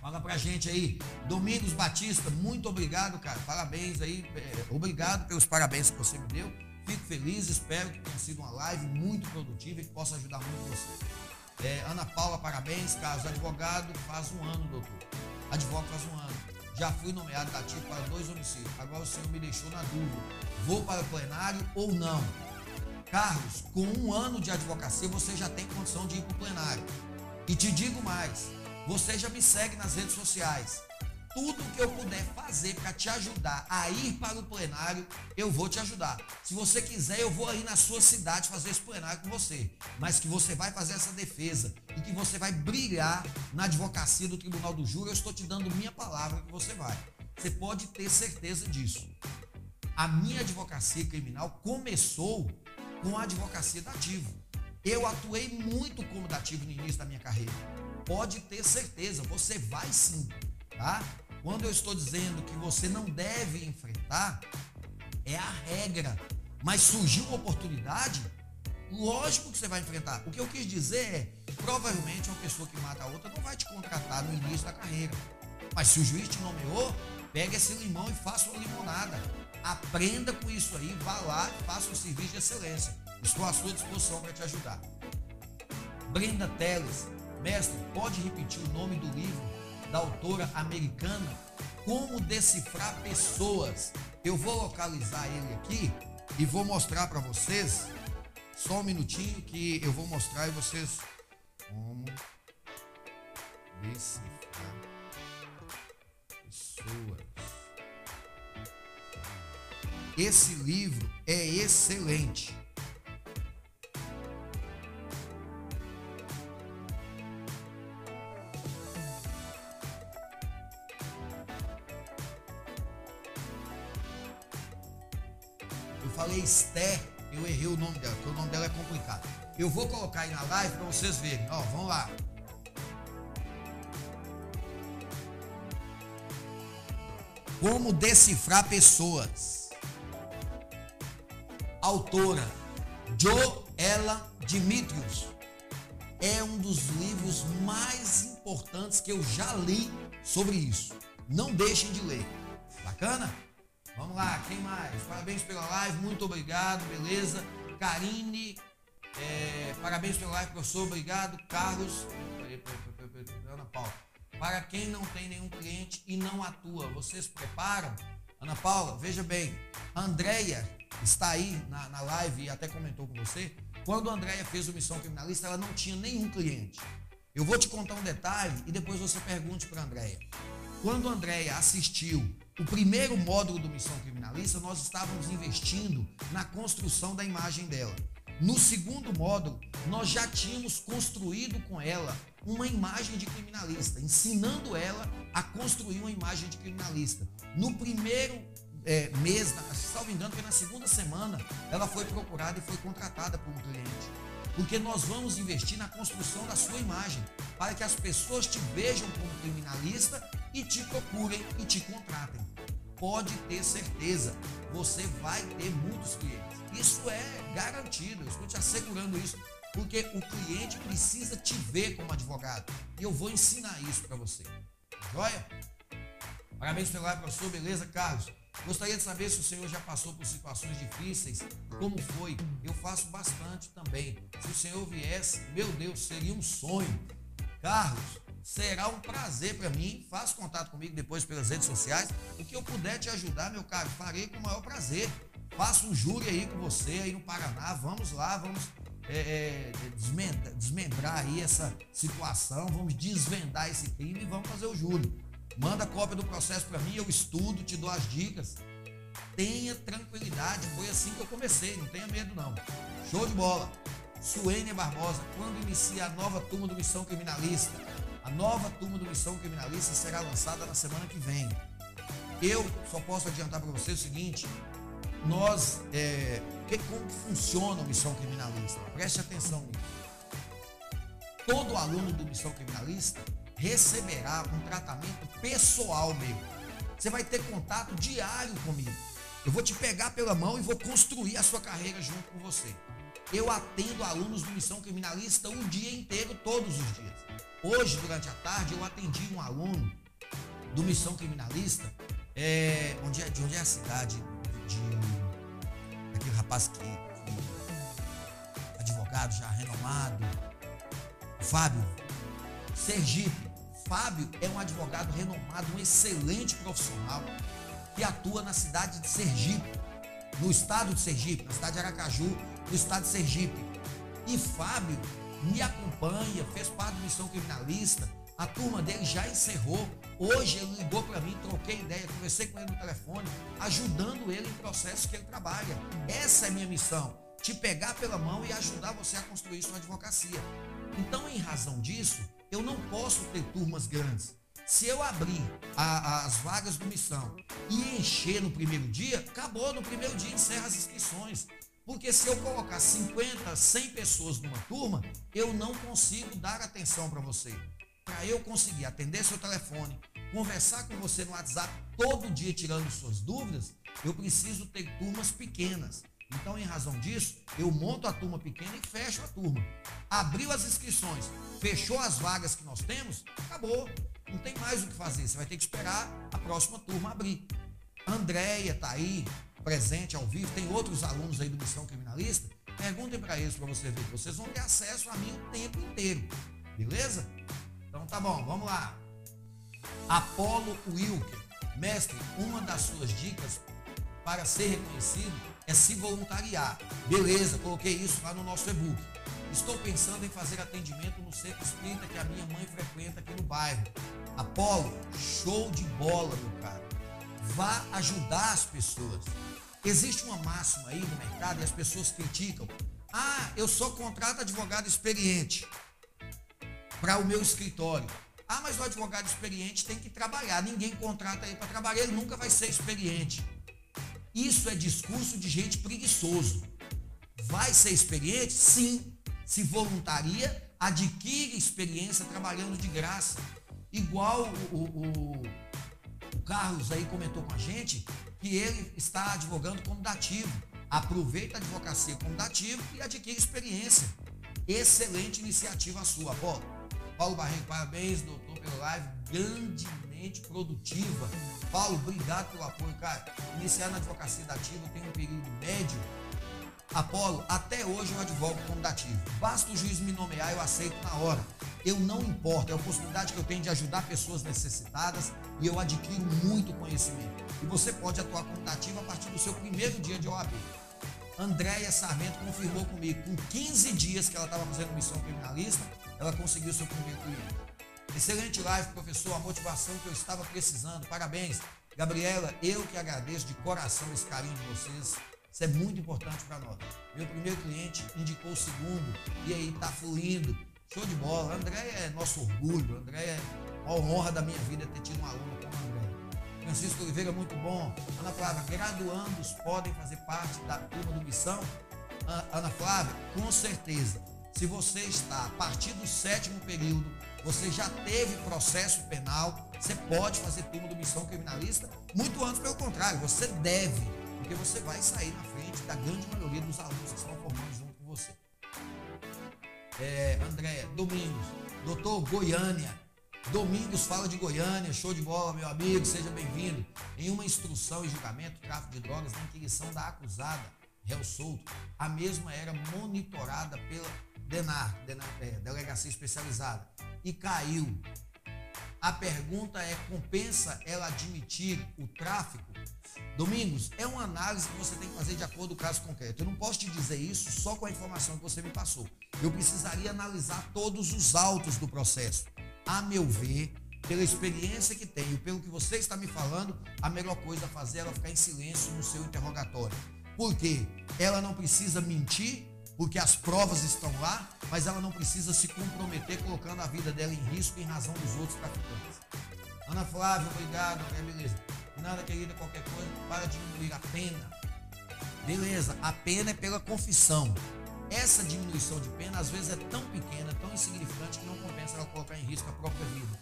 Fala pra gente aí. Domingos Batista, muito obrigado, cara. Parabéns aí. É, obrigado pelos parabéns que você me deu. Fico feliz, espero que tenha sido uma live muito produtiva e que possa ajudar muito você. É, Ana Paula, parabéns. Carlos, advogado, faz um ano, doutor. Advogado faz um ano. Já fui nomeado dativo para dois homicídios. Agora o senhor me deixou na dúvida. Vou para o plenário ou não? Carlos, com um ano de advocacia, você já tem condição de ir para o plenário. E te digo mais, você já me segue nas redes sociais. Tudo que eu puder fazer para te ajudar a ir para o plenário, eu vou te ajudar. Se você quiser, eu vou aí na sua cidade fazer esse plenário com você. Mas que você vai fazer essa defesa e que você vai brilhar na advocacia do Tribunal do Júri, eu estou te dando minha palavra que você vai. Você pode ter certeza disso. A minha advocacia criminal começou com a advocacia dativo. Eu atuei muito como dativo no início da minha carreira pode ter certeza, você vai sim, tá? Quando eu estou dizendo que você não deve enfrentar, é a regra. Mas surgiu uma oportunidade, lógico que você vai enfrentar. O que eu quis dizer é, provavelmente uma pessoa que mata a outra não vai te contratar no início da carreira. Mas se o juiz te nomeou, pega esse limão e faça uma limonada. Aprenda com isso aí, vá lá e faça um serviço de excelência. Estou à sua disposição para te ajudar. Brenda Teles, Mestre, pode repetir o nome do livro da autora americana? Como decifrar pessoas. Eu vou localizar ele aqui e vou mostrar para vocês. Só um minutinho que eu vou mostrar e vocês como decifrar pessoas. Esse livro é excelente. falei Esté, eu errei o nome dela, porque o nome dela é complicado. Eu vou colocar aí na live para vocês verem. Ó, vamos lá. Como decifrar pessoas. Autora Joela Dimitrios. É um dos livros mais importantes que eu já li sobre isso. Não deixem de ler. Bacana? Vamos lá, quem mais? Parabéns pela live, muito obrigado, beleza? Karine, é, parabéns pela live, professor, obrigado. Carlos, Ana Paula. Para quem não tem nenhum cliente e não atua, vocês preparam? Ana Paula, veja bem, a Andrea está aí na, na live e até comentou com você. Quando a Andrea fez o Missão Criminalista, ela não tinha nenhum cliente. Eu vou te contar um detalhe e depois você pergunte para a Andrea. Quando a Andrea assistiu o primeiro módulo do Missão Criminalista, nós estávamos investindo na construção da imagem dela. No segundo módulo, nós já tínhamos construído com ela uma imagem de criminalista, ensinando ela a construir uma imagem de criminalista. No primeiro é, mês, me engano, foi na segunda semana, ela foi procurada e foi contratada por um cliente. Porque nós vamos investir na construção da sua imagem, para que as pessoas te vejam como criminalista e te procurem e te contratem. Pode ter certeza, você vai ter muitos clientes. Isso é garantido, eu estou te assegurando isso, porque o cliente precisa te ver como advogado. E eu vou ensinar isso para você. Joia? Parabéns pela live, professor. Beleza, Carlos? Gostaria de saber se o senhor já passou por situações difíceis, como foi? Eu faço bastante também. Se o senhor viesse, meu Deus, seria um sonho. Carlos, Será um prazer para mim. Faça contato comigo depois pelas redes sociais. O que eu puder te ajudar, meu caro, farei com o maior prazer. Faço um júri aí com você aí no Paraná. Vamos lá, vamos é, é, desmembrar, desmembrar aí essa situação. Vamos desvendar esse crime e vamos fazer o júri. Manda cópia do processo para mim, eu estudo, te dou as dicas. Tenha tranquilidade, foi assim que eu comecei, não tenha medo não. Show de bola. Suênia Barbosa, quando inicia a nova turma do Missão Criminalista? A nova turma do Missão Criminalista será lançada na semana que vem. Eu só posso adiantar para você o seguinte: nós, é, que, como funciona o Missão Criminalista? Preste atenção nisso. Todo aluno do Missão Criminalista receberá um tratamento pessoal meu. Você vai ter contato diário comigo. Eu vou te pegar pela mão e vou construir a sua carreira junto com você. Eu atendo alunos do Missão Criminalista o dia inteiro, todos os dias. Hoje, durante a tarde, eu atendi um aluno do Missão Criminalista, é, onde, é, de onde é a cidade de, rapaz que, advogado já renomado, Fábio, Sergipe. Fábio é um advogado renomado, um excelente profissional que atua na cidade de Sergipe, no estado de Sergipe, na cidade de Aracaju, no estado de Sergipe. E Fábio me acompanha, fez parte da missão criminalista. A turma dele já encerrou. Hoje ele ligou para mim, troquei ideia, conversei com ele no telefone, ajudando ele em processos que ele trabalha. Essa é a minha missão: te pegar pela mão e ajudar você a construir sua advocacia. Então, em razão disso, eu não posso ter turmas grandes. Se eu abrir a, a, as vagas do missão e encher no primeiro dia, acabou no primeiro dia, encerra as inscrições. Porque se eu colocar 50, 100 pessoas numa turma, eu não consigo dar atenção para você. Para eu conseguir atender seu telefone, conversar com você no WhatsApp todo dia tirando suas dúvidas, eu preciso ter turmas pequenas. Então, em razão disso, eu monto a turma pequena e fecho a turma. Abriu as inscrições, fechou as vagas que nós temos, acabou. Não tem mais o que fazer. Você vai ter que esperar a próxima turma abrir. Andréia está aí, presente ao vivo, tem outros alunos aí do Missão Criminalista, perguntem para eles para você ver. Vocês vão ter acesso a mim o tempo inteiro. Beleza? Então tá bom, vamos lá. Apolo Wilker. Mestre, uma das suas dicas para ser reconhecido é se voluntariar. Beleza, coloquei isso lá no nosso e-book. Estou pensando em fazer atendimento no centro espírita que a minha mãe frequenta aqui no bairro. Apolo, show de bola, meu cara. Vá ajudar as pessoas. Existe uma máxima aí no mercado e as pessoas criticam. Ah, eu só contrato advogado experiente para o meu escritório. Ah, mas o advogado experiente tem que trabalhar. Ninguém contrata ele para trabalhar, ele nunca vai ser experiente. Isso é discurso de gente preguiçoso. Vai ser experiente? Sim. Se voluntaria, adquire experiência trabalhando de graça. Igual o, o, o Carlos aí comentou com a gente, que ele está advogando como dativo. Aproveita a advocacia como dativo e adquire experiência. Excelente iniciativa sua, Paulo. Paulo Barreiro, parabéns, doutor, pelo live, grandemente produtiva. Paulo, obrigado pelo apoio, cara. Iniciar na advocacia dativa tem um período médio. Apolo, até hoje eu advogo como dativo. Basta o juiz me nomear, eu aceito na hora. Eu não importo, é a possibilidade que eu tenho de ajudar pessoas necessitadas e eu adquiro muito conhecimento. E você pode atuar como dativo a partir do seu primeiro dia de OAB. Andréia Sarmento confirmou comigo, com 15 dias que ela estava fazendo missão criminalista, ela conseguiu seu primeiro cliente. Excelente live, professor, a motivação que eu estava precisando. Parabéns. Gabriela, eu que agradeço de coração esse carinho de vocês. Isso é muito importante para nós. Meu primeiro cliente indicou o segundo e aí está fluindo. Show de bola. André é nosso orgulho. André é a honra da minha vida ter tido um aluno como. Francisco Oliveira, muito bom. Ana Flávia, graduandos podem fazer parte da turma do Missão? Ana Flávia, com certeza. Se você está a partir do sétimo período, você já teve processo penal, você pode fazer turma do Missão Criminalista. Muito antes, pelo contrário, você deve, porque você vai sair na frente da grande maioria dos alunos que estão formando junto com você. É, André, Domingos, doutor Goiânia, Domingos fala de Goiânia, show de bola, meu amigo, seja bem-vindo. Em uma instrução e julgamento, tráfico de drogas na inquirição da acusada, réu solto, a mesma era monitorada pela DENAR, DENAR é, Delegacia Especializada, e caiu. A pergunta é: compensa ela admitir o tráfico? Domingos, é uma análise que você tem que fazer de acordo com o caso concreto. Eu não posso te dizer isso só com a informação que você me passou. Eu precisaria analisar todos os autos do processo a meu ver, pela experiência que tenho, pelo que você está me falando, a melhor coisa a fazer é ela ficar em silêncio no seu interrogatório. Por quê? Ela não precisa mentir, porque as provas estão lá, mas ela não precisa se comprometer colocando a vida dela em risco em razão dos outros traficantes. Ana Flávia, obrigado, é beleza. Nada, querida, qualquer coisa, para diminuir a pena. Beleza, a pena é pela confissão. Essa diminuição de pena às vezes é tão pequena, tão insignificante que não compensa ela colocar em risco a própria vida.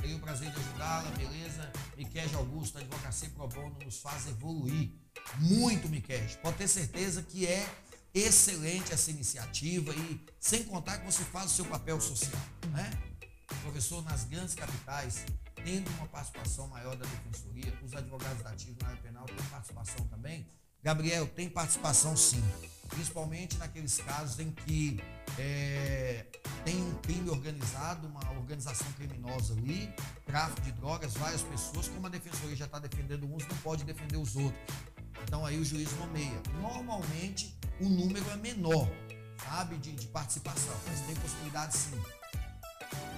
Tenho o prazer de ajudá-la, beleza? Miquel Augusto, Advocacia Pro Bono, nos faz evoluir muito, Miquel. Pode ter certeza que é excelente essa iniciativa e sem contar que você faz o seu papel social, né? Professor, nas grandes capitais, tendo uma participação maior da defensoria, os advogados ativos na área penal têm participação também. Gabriel, tem participação sim, principalmente naqueles casos em que é, tem um crime organizado, uma organização criminosa ali, tráfico de drogas, várias pessoas, como a defensoria já está defendendo uns, não pode defender os outros. Então aí o juiz nomeia. Normalmente o número é menor, sabe, de, de participação, mas tem possibilidade sim.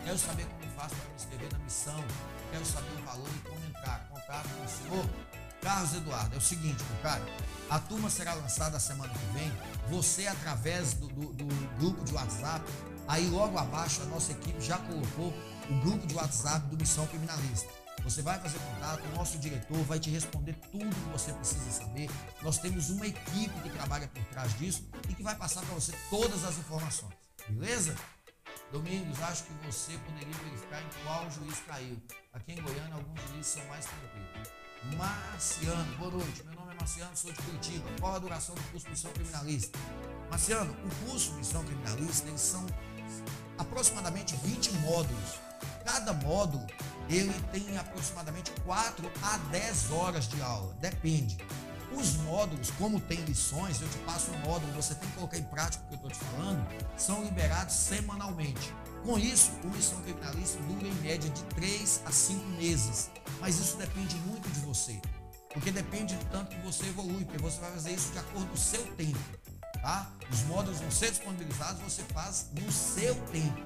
Quero saber como faço para me inscrever na missão, quero saber o valor e como entrar. Contato com o senhor Carlos Eduardo. É o seguinte, cara, a turma será lançada semana que vem. Você, através do, do, do grupo de WhatsApp, aí logo abaixo a nossa equipe já colocou o grupo de WhatsApp do Missão Criminalista. Você vai fazer contato, o nosso diretor vai te responder tudo que você precisa saber. Nós temos uma equipe que trabalha por trás disso e que vai passar para você todas as informações. Beleza? Domingos, acho que você poderia verificar em qual juiz caiu. Aqui em Goiânia, alguns juízes são mais tranquilos. Marciano, boa noite. Meu nome é Marciano, sou de Curitiba. Qual a duração do curso Missão Criminalista? Marciano, o curso Missão Criminalista, eles são aproximadamente 20 módulos. Cada módulo ele tem aproximadamente 4 a 10 horas de aula, depende. Os módulos, como tem lições, eu te passo um módulo, você tem que colocar em prática o que eu estou te falando, são liberados semanalmente. Com isso, o Missão Criminalista dura em média de 3 a 5 meses. Mas isso depende muito de você. Porque depende do tanto que você evolui, porque você vai fazer isso de acordo com o seu tempo. Tá? Os módulos vão ser disponibilizados, você faz no seu tempo,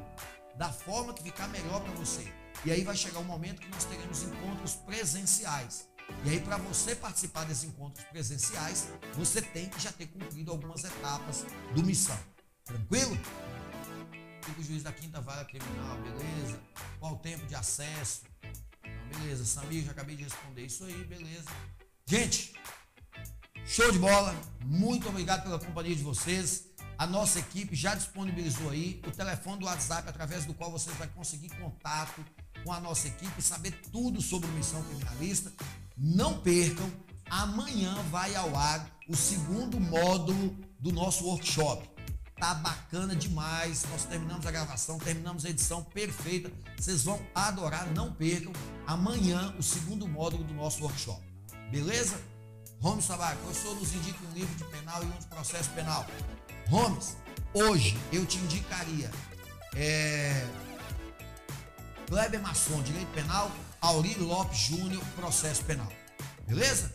da forma que ficar melhor para você. E aí vai chegar um momento que nós teremos encontros presenciais. E aí, para você participar desses encontros presenciais, você tem que já ter cumprido algumas etapas do missão. Tranquilo? Fica o juiz da quinta vara criminal, beleza? Qual o tempo de acesso? Beleza, Samir, já acabei de responder isso aí, beleza. Gente, show de bola. Muito obrigado pela companhia de vocês. A nossa equipe já disponibilizou aí o telefone do WhatsApp através do qual vocês vão conseguir contato com a nossa equipe e saber tudo sobre missão criminalista. Não percam, amanhã vai ao ar o segundo módulo do nosso workshop. Tá bacana demais. Nós terminamos a gravação, terminamos a edição perfeita. Vocês vão adorar, não percam. Amanhã, o segundo módulo do nosso workshop. Beleza? Holmes Tavares, professor, nos indique um livro de penal e um de processo penal. Holmes, hoje eu te indicaria é, Kleber Masson, Direito Penal, Aurílio Lopes Júnior, Processo Penal. Beleza?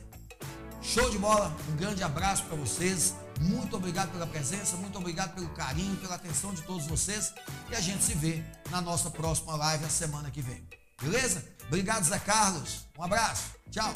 Show de bola, um grande abraço para vocês. Muito obrigado pela presença, muito obrigado pelo carinho, pela atenção de todos vocês. E a gente se vê na nossa próxima live a semana que vem. Beleza? Obrigado, Zé Carlos. Um abraço. Tchau.